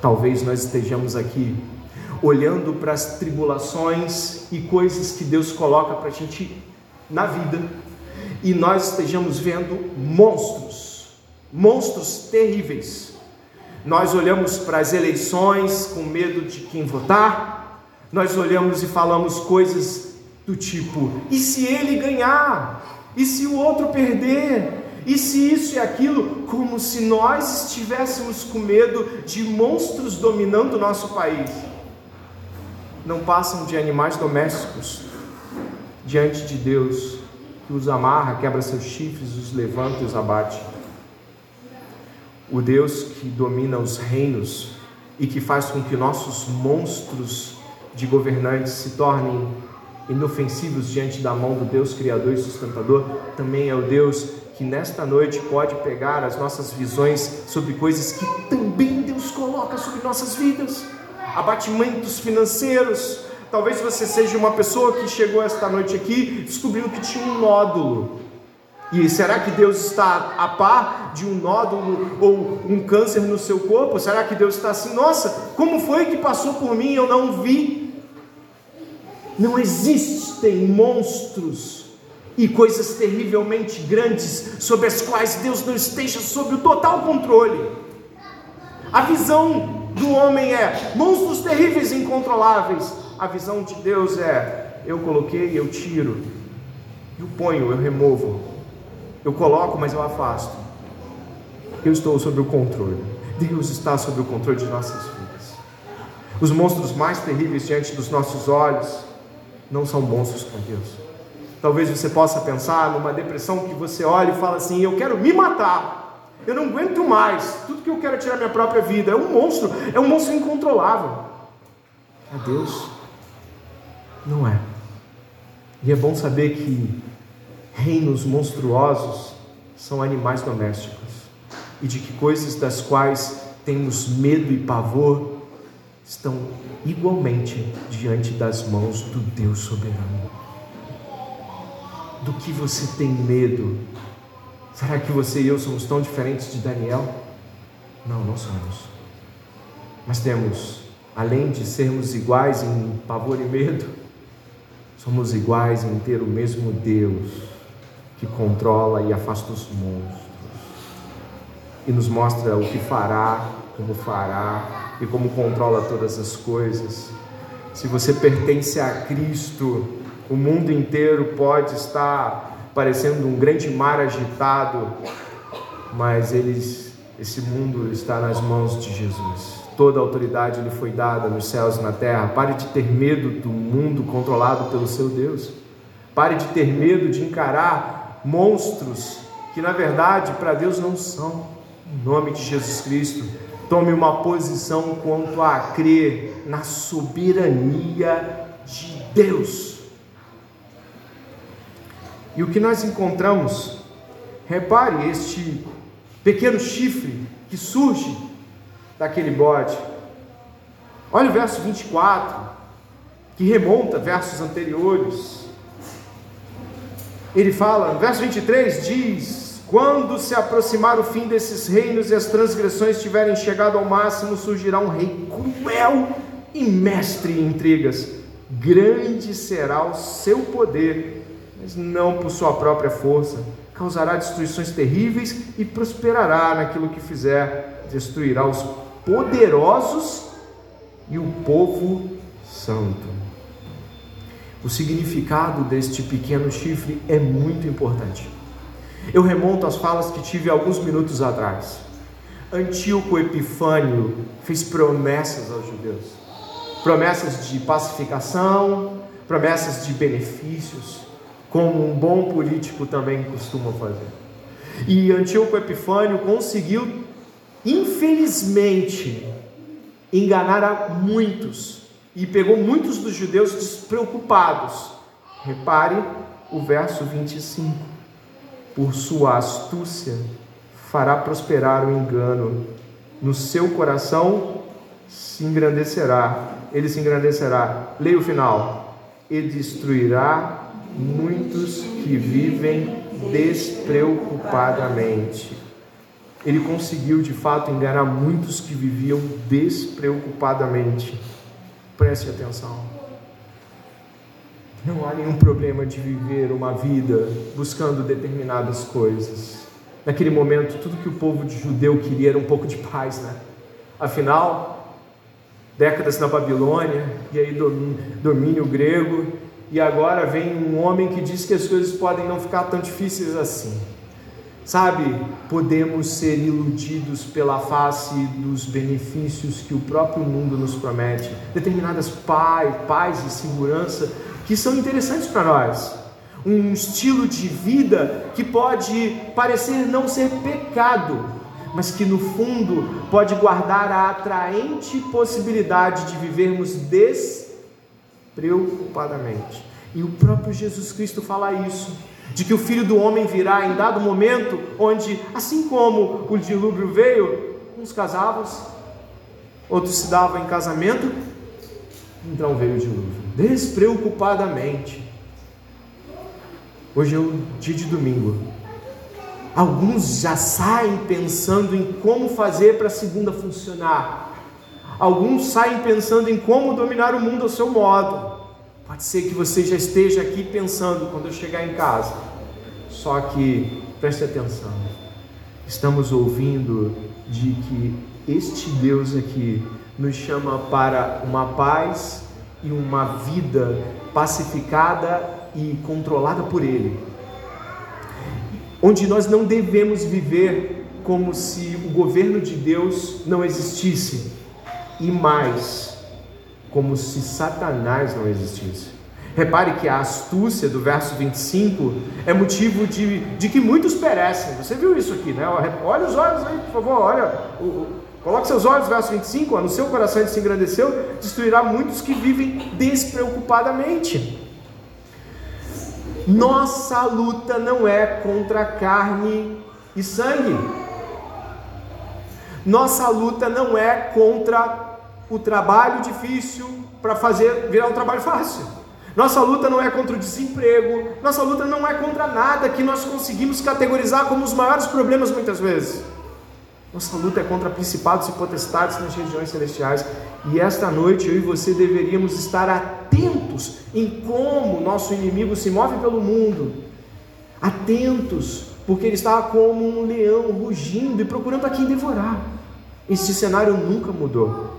Talvez nós estejamos aqui olhando para as tribulações e coisas que Deus coloca para a gente na vida, e nós estejamos vendo monstros, monstros terríveis. Nós olhamos para as eleições com medo de quem votar, nós olhamos e falamos coisas do tipo: e se ele ganhar? E se o outro perder? E se isso e aquilo? Como se nós estivéssemos com medo de monstros dominando o nosso país. Não passam de animais domésticos diante de Deus, que os amarra, quebra seus chifres, os levanta e os abate. O Deus que domina os reinos e que faz com que nossos monstros de governantes se tornem inofensivos diante da mão do Deus Criador e Sustentador, também é o Deus que nesta noite pode pegar as nossas visões sobre coisas que também Deus coloca sobre nossas vidas, abatimentos financeiros. Talvez você seja uma pessoa que chegou esta noite aqui descobriu que tinha um nódulo. E será que Deus está a par de um nódulo ou um câncer no seu corpo? Será que Deus está assim, nossa, como foi que passou por mim e eu não vi? Não existem monstros e coisas terrivelmente grandes sobre as quais Deus não esteja sob o total controle. A visão do homem é monstros terríveis e incontroláveis. A visão de Deus é: eu coloquei, eu tiro, eu ponho, eu removo, eu coloco, mas eu afasto. Eu estou sob o controle. Deus está sob o controle de nossas vidas. Os monstros mais terríveis diante dos nossos olhos não são bons com Deus. Talvez você possa pensar numa depressão que você olha e fala assim: Eu quero me matar, eu não aguento mais, tudo que eu quero é tirar minha própria vida. É um monstro, é um monstro incontrolável. A Deus não é. E é bom saber que reinos monstruosos são animais domésticos e de que coisas das quais temos medo e pavor estão igualmente diante das mãos do Deus soberano. Do que você tem medo? Será que você e eu somos tão diferentes de Daniel? Não, não somos. Mas temos, além de sermos iguais em pavor e medo, somos iguais em ter o mesmo Deus que controla e afasta os monstros e nos mostra o que fará, como fará, e como controla todas as coisas. Se você pertence a Cristo, o mundo inteiro pode estar parecendo um grande mar agitado, mas eles, esse mundo está nas mãos de Jesus. Toda a autoridade lhe foi dada nos céus e na terra. Pare de ter medo do mundo controlado pelo seu Deus. Pare de ter medo de encarar monstros que na verdade para Deus não são. Em nome de Jesus Cristo, Tome uma posição quanto a crer na soberania de Deus. E o que nós encontramos, repare este pequeno chifre que surge daquele bode. Olha o verso 24, que remonta versos anteriores. Ele fala, no verso 23 diz: quando se aproximar o fim desses reinos e as transgressões tiverem chegado ao máximo, surgirá um rei cruel e mestre em intrigas. Grande será o seu poder, mas não por sua própria força. Causará destruições terríveis e prosperará naquilo que fizer. Destruirá os poderosos e o povo santo. O significado deste pequeno chifre é muito importante. Eu remonto às falas que tive alguns minutos atrás. Antíoco Epifânio fez promessas aos judeus, promessas de pacificação, promessas de benefícios, como um bom político também costuma fazer. E Antíoco Epifânio conseguiu, infelizmente, enganar a muitos e pegou muitos dos judeus despreocupados. Repare o verso 25 por sua astúcia, fará prosperar o engano. No seu coração se engrandecerá, ele se engrandecerá. Leia o final. E destruirá muitos que vivem despreocupadamente. Ele conseguiu de fato enganar muitos que viviam despreocupadamente. Preste atenção. Não há nenhum problema de viver uma vida buscando determinadas coisas. Naquele momento, tudo que o povo de judeu queria era um pouco de paz, né? Afinal, décadas na Babilônia, e aí domínio grego, e agora vem um homem que diz que as coisas podem não ficar tão difíceis assim. Sabe, podemos ser iludidos pela face dos benefícios que o próprio mundo nos promete, determinadas paz, paz e segurança que são interessantes para nós. Um estilo de vida que pode parecer não ser pecado, mas que no fundo pode guardar a atraente possibilidade de vivermos despreocupadamente. E o próprio Jesus Cristo fala isso de que o filho do homem virá em dado momento onde, assim como o dilúvio veio, uns casavam, outros se davam em casamento, então veio o dilúvio, despreocupadamente. Hoje é o dia de domingo. Alguns já saem pensando em como fazer para a segunda funcionar. Alguns saem pensando em como dominar o mundo ao seu modo. Pode ser que você já esteja aqui pensando quando eu chegar em casa. Só que preste atenção. Estamos ouvindo de que este Deus aqui nos chama para uma paz e uma vida pacificada e controlada por Ele. Onde nós não devemos viver como se o governo de Deus não existisse. E mais, como se Satanás não existisse. Repare que a astúcia do verso 25 é motivo de, de que muitos perecem. Você viu isso aqui, né? Olha os olhos aí, por favor, olha. Coloque seus olhos, verso 25. No seu coração ele se engrandeceu, destruirá muitos que vivem despreocupadamente. Nossa luta não é contra carne e sangue. Nossa luta não é contra o trabalho difícil para fazer virar um trabalho fácil. Nossa luta não é contra o desemprego, nossa luta não é contra nada que nós conseguimos categorizar como os maiores problemas muitas vezes. Nossa luta é contra principados e potestades nas regiões celestiais. E esta noite eu e você deveríamos estar atentos em como nosso inimigo se move pelo mundo. Atentos, porque ele está como um leão rugindo e procurando a quem devorar. Este cenário nunca mudou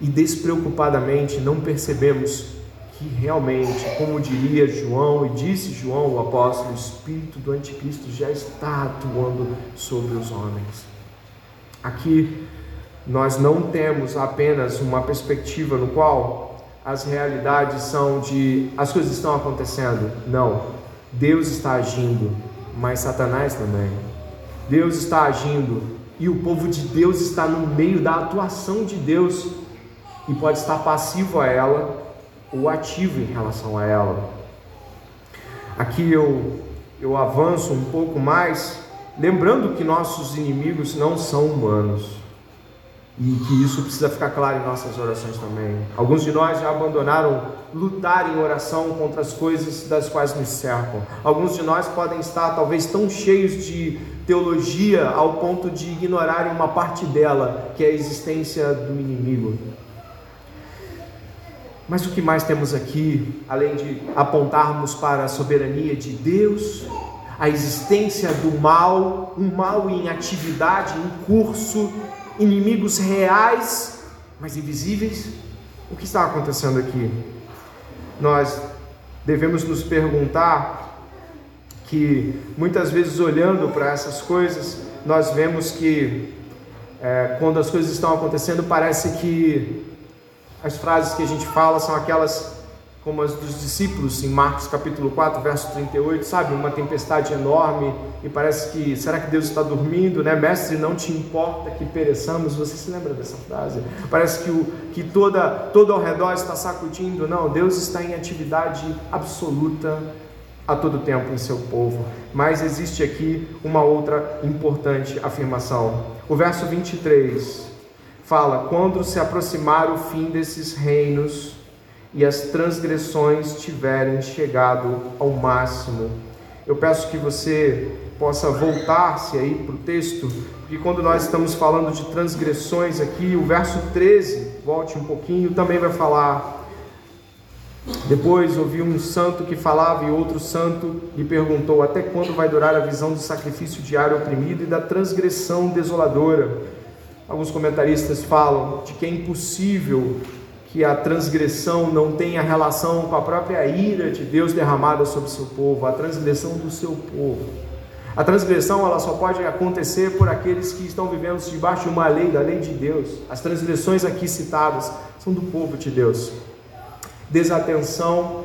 e despreocupadamente não percebemos que realmente, como diria João e disse João o apóstolo, o espírito do anticristo já está atuando sobre os homens. Aqui nós não temos apenas uma perspectiva no qual as realidades são de as coisas estão acontecendo. Não. Deus está agindo, mas Satanás também. Deus está agindo e o povo de Deus está no meio da atuação de Deus e pode estar passivo a ela ou ativo em relação a ela. Aqui eu, eu avanço um pouco mais, lembrando que nossos inimigos não são humanos e que isso precisa ficar claro em nossas orações também. Alguns de nós já abandonaram lutar em oração contra as coisas das quais nos cercam. Alguns de nós podem estar talvez tão cheios de teologia ao ponto de ignorarem uma parte dela, que é a existência do inimigo. Mas o que mais temos aqui, além de apontarmos para a soberania de Deus, a existência do mal, um mal em atividade, em curso, inimigos reais, mas invisíveis? O que está acontecendo aqui? Nós devemos nos perguntar que muitas vezes olhando para essas coisas, nós vemos que é, quando as coisas estão acontecendo, parece que as frases que a gente fala são aquelas como as dos discípulos em Marcos capítulo 4, verso 38, sabe? Uma tempestade enorme e parece que, será que Deus está dormindo, né? Mestre, não te importa que pereçamos. Você se lembra dessa frase? Parece que, o, que toda, todo ao redor está sacudindo. Não, Deus está em atividade absoluta a todo tempo em seu povo. Mas existe aqui uma outra importante afirmação. O verso 23 fala: quando se aproximar o fim desses reinos e as transgressões tiverem chegado ao máximo, eu peço que você possa voltar-se aí para o texto, porque quando nós estamos falando de transgressões aqui, o verso 13, volte um pouquinho, também vai falar. Depois ouvi um santo que falava e outro santo lhe perguntou: Até quando vai durar a visão do sacrifício diário oprimido e da transgressão desoladora? Alguns comentaristas falam de que é impossível que a transgressão não tenha relação com a própria ira de Deus derramada sobre o seu povo, a transgressão do seu povo. A transgressão ela só pode acontecer por aqueles que estão vivendo debaixo de uma lei, da lei de Deus. As transgressões aqui citadas são do povo de Deus. Desatenção,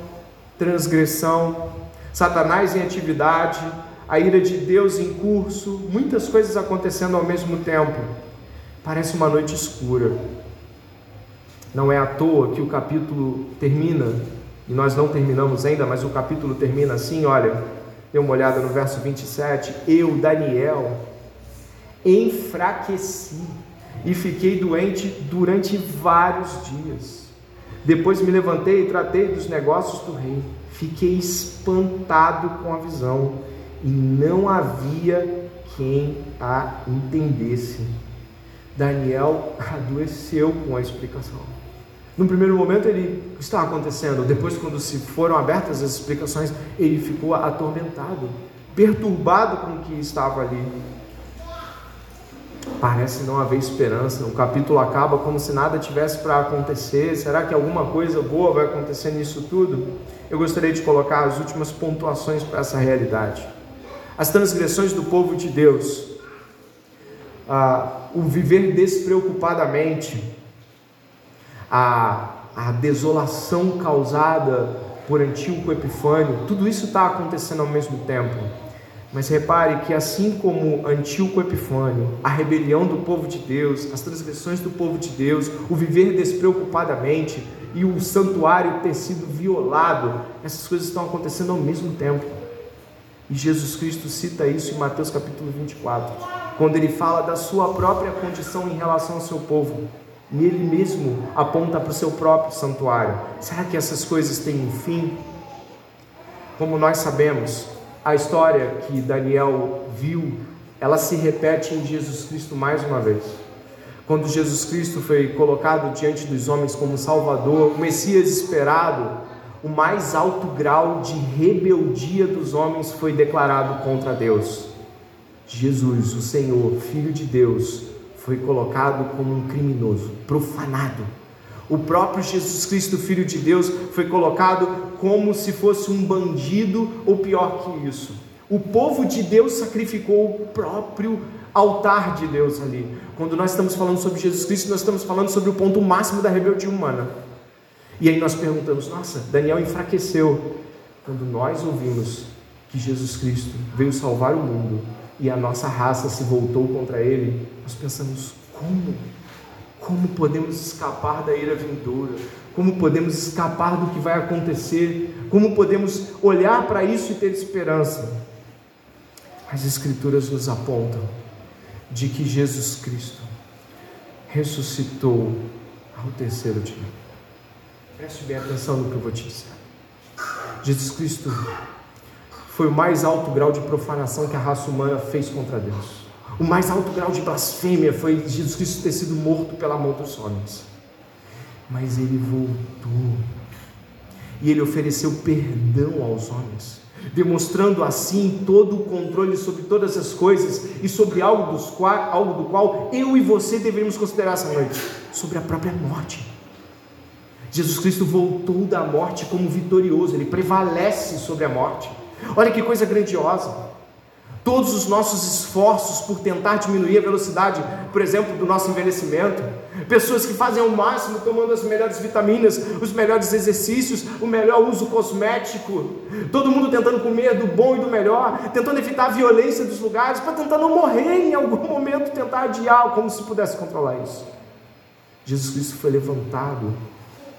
transgressão, Satanás em atividade, a ira de Deus em curso, muitas coisas acontecendo ao mesmo tempo. Parece uma noite escura. Não é à toa que o capítulo termina, e nós não terminamos ainda, mas o capítulo termina assim: olha, dê uma olhada no verso 27. Eu, Daniel, enfraqueci e fiquei doente durante vários dias. Depois me levantei e tratei dos negócios do rei. Fiquei espantado com a visão e não havia quem a entendesse. Daniel adoeceu com a explicação. No primeiro momento ele o que acontecendo? Depois, quando se foram abertas as explicações, ele ficou atormentado, perturbado com o que estava ali. Parece não haver esperança. O capítulo acaba como se nada tivesse para acontecer. Será que alguma coisa boa vai acontecer nisso tudo? Eu gostaria de colocar as últimas pontuações para essa realidade. As transgressões do povo de Deus, ah, o viver despreocupadamente, a, a desolação causada por Antíoco Epifânio, tudo isso está acontecendo ao mesmo tempo. Mas repare que assim como Antíoco Epifânio, a rebelião do povo de Deus, as transgressões do povo de Deus, o viver despreocupadamente e o santuário ter sido violado, essas coisas estão acontecendo ao mesmo tempo. E Jesus Cristo cita isso em Mateus capítulo 24, quando ele fala da sua própria condição em relação ao seu povo. E ele mesmo aponta para o seu próprio santuário. Será que essas coisas têm um fim? Como nós sabemos, a história que Daniel viu, ela se repete em Jesus Cristo mais uma vez. Quando Jesus Cristo foi colocado diante dos homens como Salvador, o Messias esperado, o mais alto grau de rebeldia dos homens foi declarado contra Deus. Jesus, o Senhor, Filho de Deus, foi colocado como um criminoso, profanado. O próprio Jesus Cristo, Filho de Deus, foi colocado como se fosse um bandido ou pior que isso. O povo de Deus sacrificou o próprio altar de Deus ali. Quando nós estamos falando sobre Jesus Cristo, nós estamos falando sobre o ponto máximo da rebeldia humana. E aí nós perguntamos: nossa, Daniel enfraqueceu. Quando nós ouvimos que Jesus Cristo veio salvar o mundo e a nossa raça se voltou contra ele, nós pensamos: como? Como podemos escapar da ira vindoura? Como podemos escapar do que vai acontecer? Como podemos olhar para isso e ter esperança? As Escrituras nos apontam de que Jesus Cristo ressuscitou ao terceiro dia. Preste bem atenção no que eu vou te dizer. Jesus Cristo foi o mais alto grau de profanação que a raça humana fez contra Deus. O mais alto grau de blasfêmia foi Jesus Cristo ter sido morto pela mão dos homens. Mas ele voltou. E ele ofereceu perdão aos homens, demonstrando assim todo o controle sobre todas as coisas e sobre algo, dos qual, algo do qual eu e você deveríamos considerar essa noite: sobre a própria morte. Jesus Cristo voltou da morte como vitorioso, ele prevalece sobre a morte. Olha que coisa grandiosa. Todos os nossos esforços por tentar diminuir a velocidade, por exemplo, do nosso envelhecimento, pessoas que fazem ao máximo tomando as melhores vitaminas, os melhores exercícios, o melhor uso cosmético, todo mundo tentando comer do bom e do melhor, tentando evitar a violência dos lugares, para tentar não morrer em algum momento, tentar adiar, como se pudesse controlar isso. Jesus Cristo foi levantado,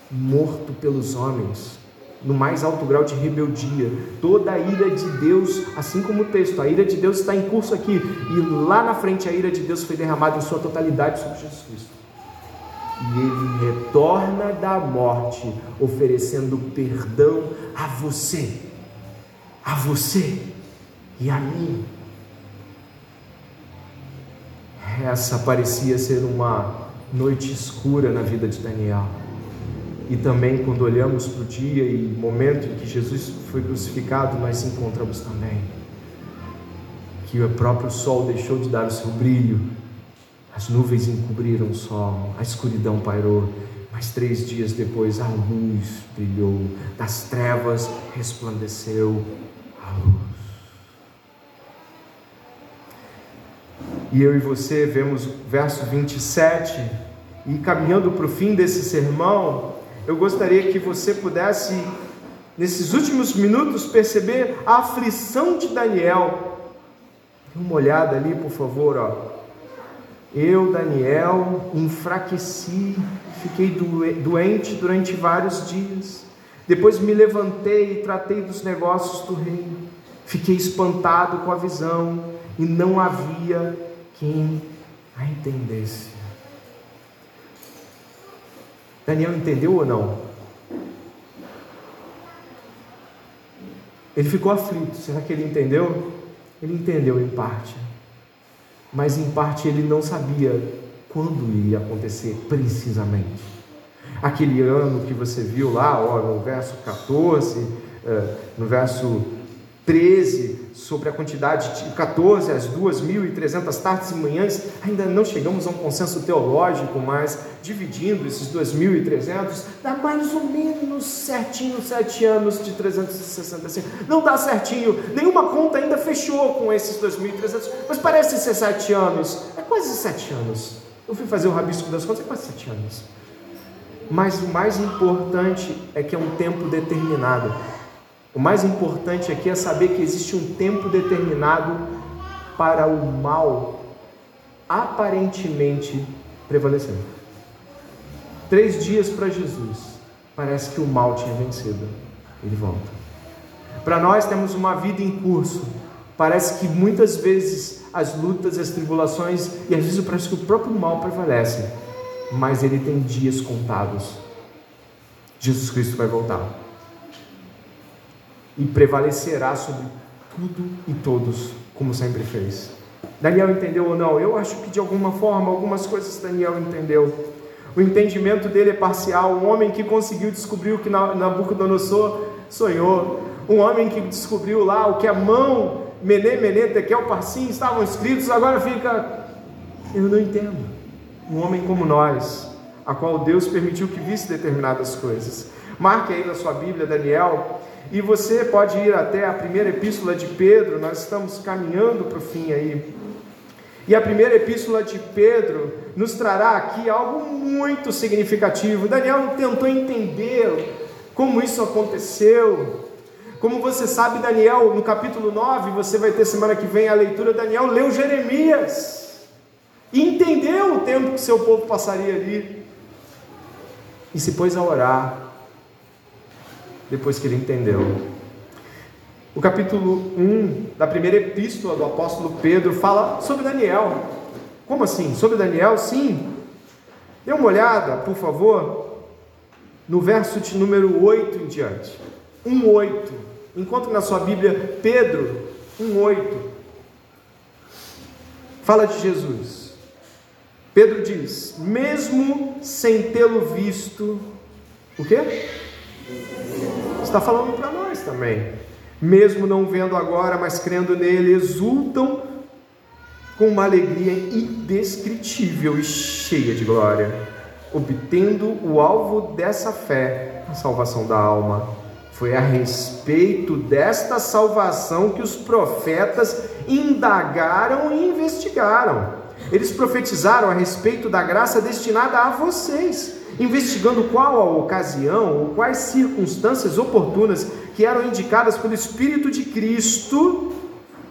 morto pelos homens, no mais alto grau de rebeldia. Toda a ira de Deus, assim como o texto, a ira de Deus está em curso aqui, e lá na frente a ira de Deus foi derramada em sua totalidade sobre Jesus Cristo. E ele retorna da morte, oferecendo perdão a você, a você E a mim? Essa parecia ser uma noite escura na vida de Daniel. E também, quando olhamos para o dia e momento em que Jesus foi crucificado, nós encontramos também que o próprio sol deixou de dar o seu brilho, as nuvens encobriram o sol, a escuridão pairou, mas três dias depois a luz brilhou, das trevas resplandeceu a luz. E eu e você vemos o verso 27, e caminhando para o fim desse sermão, eu gostaria que você pudesse, nesses últimos minutos, perceber a aflição de Daniel. Dê uma olhada ali, por favor, ó. Eu, Daniel, enfraqueci, fiquei doente durante vários dias. Depois me levantei e tratei dos negócios do reino. Fiquei espantado com a visão e não havia quem a entendesse. Daniel entendeu ou não? Ele ficou aflito. Será que ele entendeu? Ele entendeu em parte. Mas em parte ele não sabia quando iria acontecer precisamente. Aquele ano que você viu lá, ó, no verso 14, eh, no verso 13, sobre a quantidade de 14 às 2.300 tardes e manhãs, ainda não chegamos a um consenso teológico, mas dividindo esses 2.300, dá mais ou menos certinho sete anos de 365. Não dá certinho, nenhuma conta ainda fechou com esses 2.300, mas parece ser sete anos, é quase sete anos. Eu fui fazer o rabisco das contas, é quase sete anos. Mas o mais importante é que é um tempo determinado. O mais importante aqui é saber que existe um tempo determinado para o mal aparentemente prevalecer. Três dias para Jesus, parece que o mal tinha vencido. Ele volta. Para nós temos uma vida em curso. Parece que muitas vezes as lutas, as tribulações e às vezes parece que o próprio mal prevalece, mas ele tem dias contados. Jesus Cristo vai voltar e prevalecerá sobre tudo e todos, como sempre fez. Daniel entendeu ou não? Eu acho que de alguma forma, algumas coisas Daniel entendeu. O entendimento dele é parcial. Um homem que conseguiu descobrir o que Nabucodonosor sonhou. Um homem que descobriu lá o que a mão Mené, Mené, Tekel, Parsim estavam escritos. Agora fica, eu não entendo. Um homem como nós, a qual Deus permitiu que visse determinadas coisas. Marque aí na sua Bíblia, Daniel, e você pode ir até a primeira epístola de Pedro, nós estamos caminhando para o fim aí. E a primeira epístola de Pedro nos trará aqui algo muito significativo. Daniel tentou entender como isso aconteceu. Como você sabe, Daniel, no capítulo 9, você vai ter semana que vem a leitura, Daniel leu Jeremias e entendeu o tempo que seu povo passaria ali. E se pôs a orar depois que ele entendeu. O capítulo 1 da primeira epístola do apóstolo Pedro fala sobre Daniel. Como assim? Sobre Daniel? Sim. Dê uma olhada, por favor, no verso de número 8 em diante. 1,8. Encontre na sua Bíblia Pedro 1,8. Fala de Jesus. Pedro diz: mesmo sem tê-lo visto, o quê? Está falando para nós também. Mesmo não vendo agora, mas crendo nele, exultam com uma alegria indescritível e cheia de glória, obtendo o alvo dessa fé, a salvação da alma. Foi a respeito desta salvação que os profetas indagaram e investigaram. Eles profetizaram a respeito da graça destinada a vocês investigando qual a ocasião ou quais circunstâncias oportunas que eram indicadas pelo Espírito de Cristo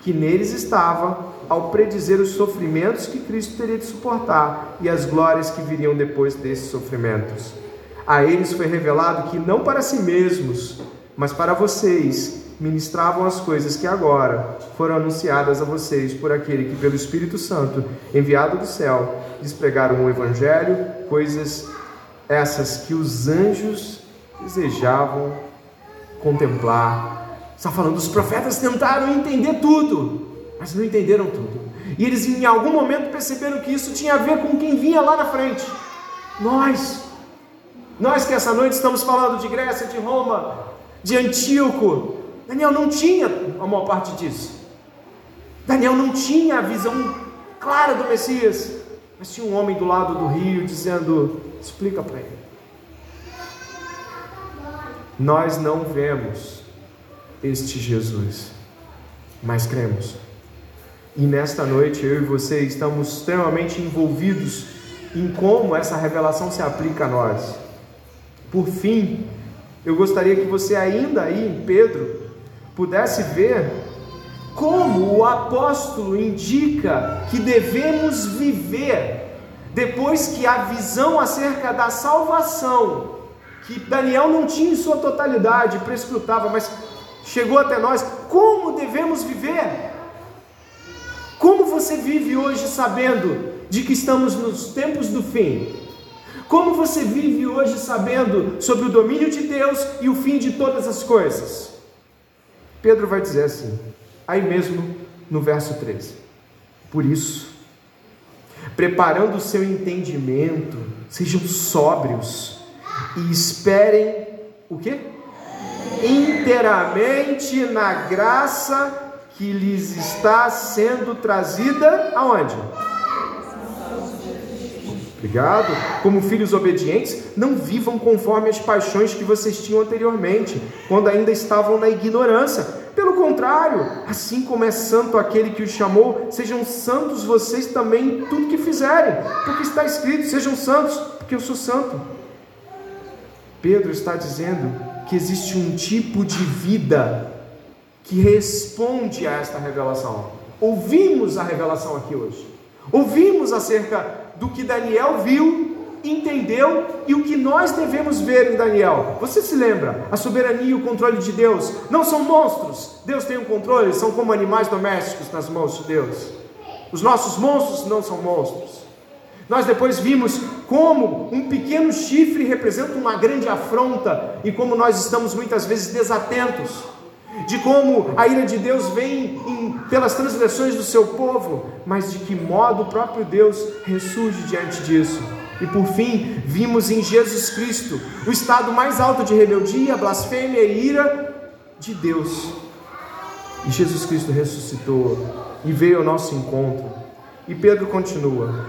que neles estava ao predizer os sofrimentos que Cristo teria de suportar e as glórias que viriam depois desses sofrimentos. A eles foi revelado que não para si mesmos, mas para vocês ministravam as coisas que agora foram anunciadas a vocês por aquele que pelo Espírito Santo, enviado do céu, lhes pregaram o evangelho, coisas essas que os anjos desejavam contemplar Está falando, os profetas tentaram entender tudo, mas não entenderam tudo. E eles em algum momento perceberam que isso tinha a ver com quem vinha lá na frente. Nós. Nós que essa noite estamos falando de Grécia, de Roma, de Antíoco. Daniel não tinha a maior parte disso. Daniel não tinha a visão clara do Messias. Mas tinha um homem do lado do rio dizendo: explica para ele. Nós não vemos este Jesus, mas cremos. E nesta noite eu e você estamos extremamente envolvidos em como essa revelação se aplica a nós. Por fim, eu gostaria que você ainda aí Pedro pudesse ver como o apóstolo indica que devemos viver depois que a visão acerca da salvação, que Daniel não tinha em sua totalidade, prescrutava, mas chegou até nós, como devemos viver? Como você vive hoje sabendo de que estamos nos tempos do fim? Como você vive hoje sabendo sobre o domínio de Deus e o fim de todas as coisas? Pedro vai dizer assim: Aí mesmo no verso 13. Por isso, preparando o seu entendimento, sejam sóbrios e esperem o quê? Inteiramente na graça que lhes está sendo trazida aonde? Obrigado. Como filhos obedientes, não vivam conforme as paixões que vocês tinham anteriormente, quando ainda estavam na ignorância pelo contrário, assim como é santo aquele que os chamou, sejam santos vocês também em tudo que fizerem, porque está escrito: sejam santos, porque eu sou santo. Pedro está dizendo que existe um tipo de vida que responde a esta revelação. Ouvimos a revelação aqui hoje. Ouvimos acerca do que Daniel viu entendeu e o que nós devemos ver em Daniel. Você se lembra? A soberania e o controle de Deus não são monstros. Deus tem o um controle, são como animais domésticos nas mãos de Deus. Os nossos monstros não são monstros. Nós depois vimos como um pequeno chifre representa uma grande afronta e como nós estamos muitas vezes desatentos de como a ira de Deus vem em, pelas transgressões do seu povo, mas de que modo o próprio Deus ressurge diante disso. E por fim, vimos em Jesus Cristo o estado mais alto de rebeldia, blasfêmia e ira de Deus. E Jesus Cristo ressuscitou e veio ao nosso encontro. E Pedro continua: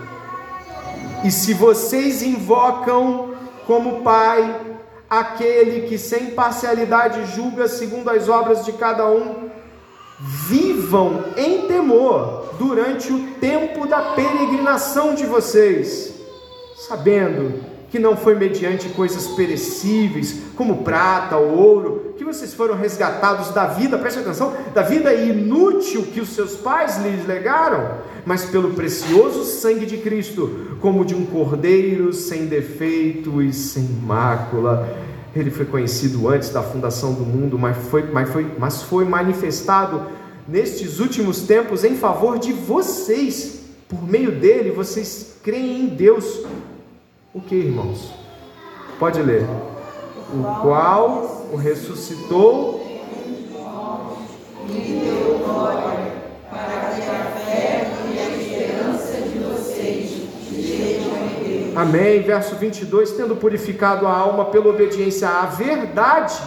E se vocês invocam como Pai aquele que sem parcialidade julga segundo as obras de cada um, vivam em temor durante o tempo da peregrinação de vocês sabendo que não foi mediante coisas perecíveis, como prata ou ouro, que vocês foram resgatados da vida, preste atenção, da vida inútil que os seus pais lhes legaram, mas pelo precioso sangue de Cristo, como de um cordeiro sem defeito e sem mácula. Ele foi conhecido antes da fundação do mundo, mas foi, mas foi, mas foi manifestado nestes últimos tempos em favor de vocês. Por meio dele, vocês creem em Deus o que, irmãos? Pode ler. O qual o ressuscitou e deu glória, para que a fé e a esperança de vocês estejam em Deus. Amém. Verso 22: Tendo purificado a alma pela obediência à verdade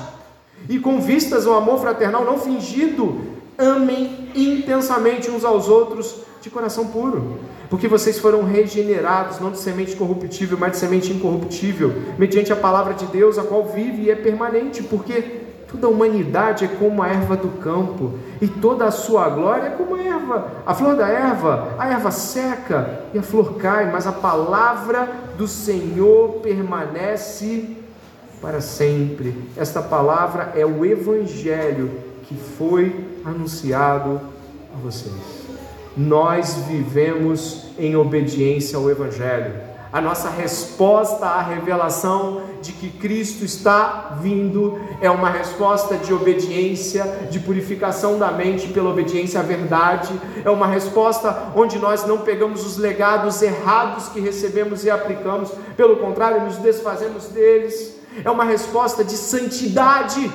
e com vistas ao amor fraternal não fingido, amem intensamente uns aos outros de coração puro porque vocês foram regenerados, não de semente corruptível, mas de semente incorruptível, mediante a palavra de Deus, a qual vive e é permanente, porque toda a humanidade é como a erva do campo, e toda a sua glória é como a erva, a flor da erva, a erva seca e a flor cai, mas a palavra do Senhor permanece para sempre. Esta palavra é o evangelho que foi anunciado a vocês nós vivemos em obediência ao Evangelho. A nossa resposta à revelação de que Cristo está vindo é uma resposta de obediência, de purificação da mente pela obediência à verdade, é uma resposta onde nós não pegamos os legados errados que recebemos e aplicamos, pelo contrário, nos desfazemos deles, é uma resposta de santidade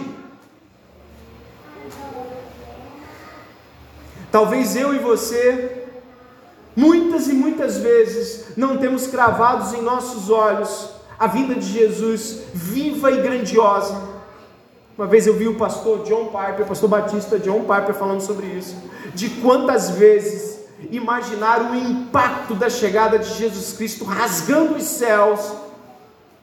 Talvez eu e você, muitas e muitas vezes, não temos cravados em nossos olhos a vinda de Jesus viva e grandiosa. Uma vez eu vi o pastor John Piper, pastor batista John Piper falando sobre isso, de quantas vezes imaginar o impacto da chegada de Jesus Cristo rasgando os céus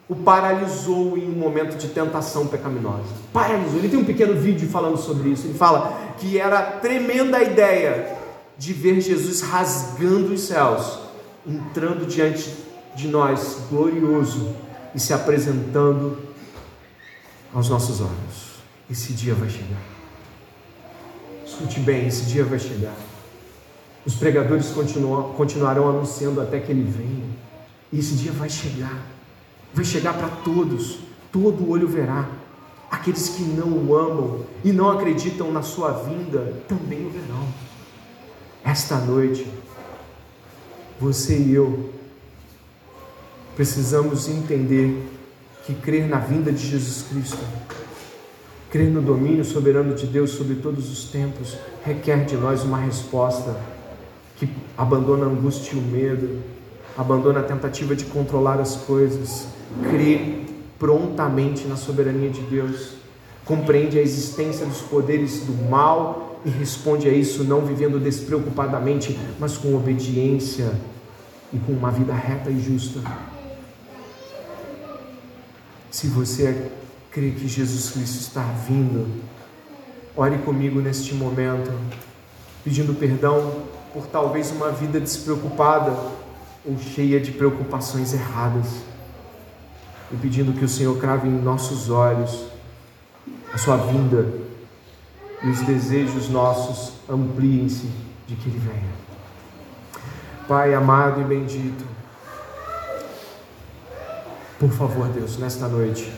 o paralisou em um momento de tentação pecaminosa. Paralisou. Ele tem um pequeno vídeo falando sobre isso. Ele fala que era tremenda a ideia de ver Jesus rasgando os céus, entrando diante de nós, glorioso, e se apresentando aos nossos olhos. Esse dia vai chegar. Escute bem, esse dia vai chegar. Os pregadores continuarão anunciando até que ele venha. E esse dia vai chegar vai chegar para todos, todo olho verá. Aqueles que não o amam e não acreditam na sua vinda também o verão. Esta noite, você e eu precisamos entender que crer na vinda de Jesus Cristo, crer no domínio soberano de Deus sobre todos os tempos, requer de nós uma resposta que abandona a angústia e o medo, abandona a tentativa de controlar as coisas crê prontamente na soberania de Deus, compreende a existência dos poderes do mal e responde a isso não vivendo despreocupadamente, mas com obediência e com uma vida reta e justa. Se você crê que Jesus Cristo está vindo, ore comigo neste momento, pedindo perdão por talvez uma vida despreocupada ou cheia de preocupações erradas e pedindo que o Senhor crave em nossos olhos a sua vinda e os desejos nossos ampliem-se de que Ele venha. Pai amado e bendito, por favor, Deus, nesta noite,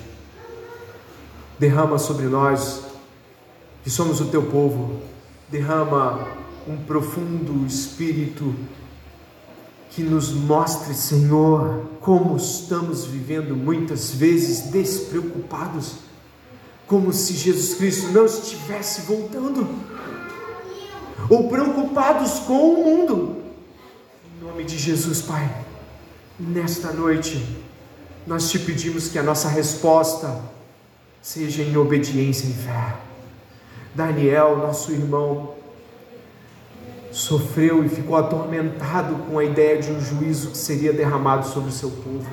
derrama sobre nós, que somos o teu povo, derrama um profundo espírito que nos mostre, Senhor, como estamos vivendo muitas vezes despreocupados, como se Jesus Cristo não estivesse voltando, ou preocupados com o mundo. Em nome de Jesus, Pai, nesta noite, nós te pedimos que a nossa resposta seja em obediência e fé. Daniel, nosso irmão, sofreu e ficou atormentado com a ideia de um juízo que seria derramado sobre o seu povo.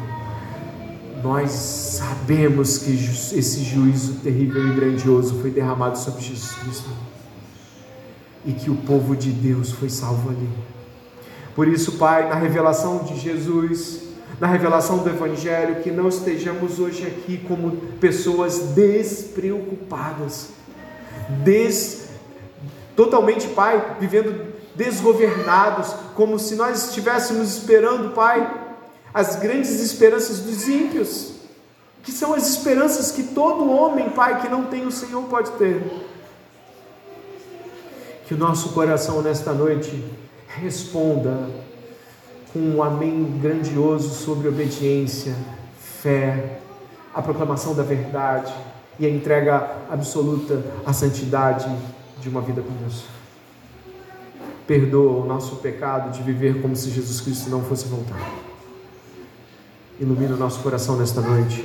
Nós sabemos que esse juízo terrível e grandioso foi derramado sobre Jesus Cristo e que o povo de Deus foi salvo ali. Por isso, Pai, na revelação de Jesus, na revelação do Evangelho, que não estejamos hoje aqui como pessoas despreocupadas, des, totalmente, Pai, vivendo desgovernados, como se nós estivéssemos esperando, Pai, as grandes esperanças dos ímpios, que são as esperanças que todo homem, Pai, que não tem o Senhor pode ter. Que o nosso coração nesta noite responda com um amém grandioso sobre obediência, fé, a proclamação da verdade e a entrega absoluta à santidade de uma vida com Deus. Perdoa o nosso pecado de viver como se Jesus Cristo não fosse voltar. Ilumina o nosso coração nesta noite.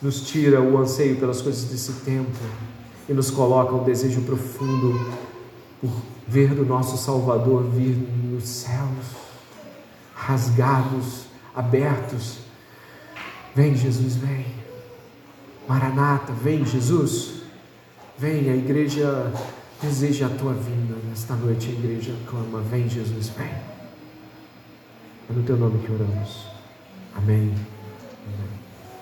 Nos tira o anseio pelas coisas desse tempo e nos coloca um desejo profundo por ver do nosso Salvador vir nos céus, rasgados, abertos. Vem, Jesus, vem. Maranata, vem, Jesus. Vem, a igreja deseja a tua vinda. Nesta noite a igreja clama: Vem, Jesus, vem. É no teu nome que oramos. Amém.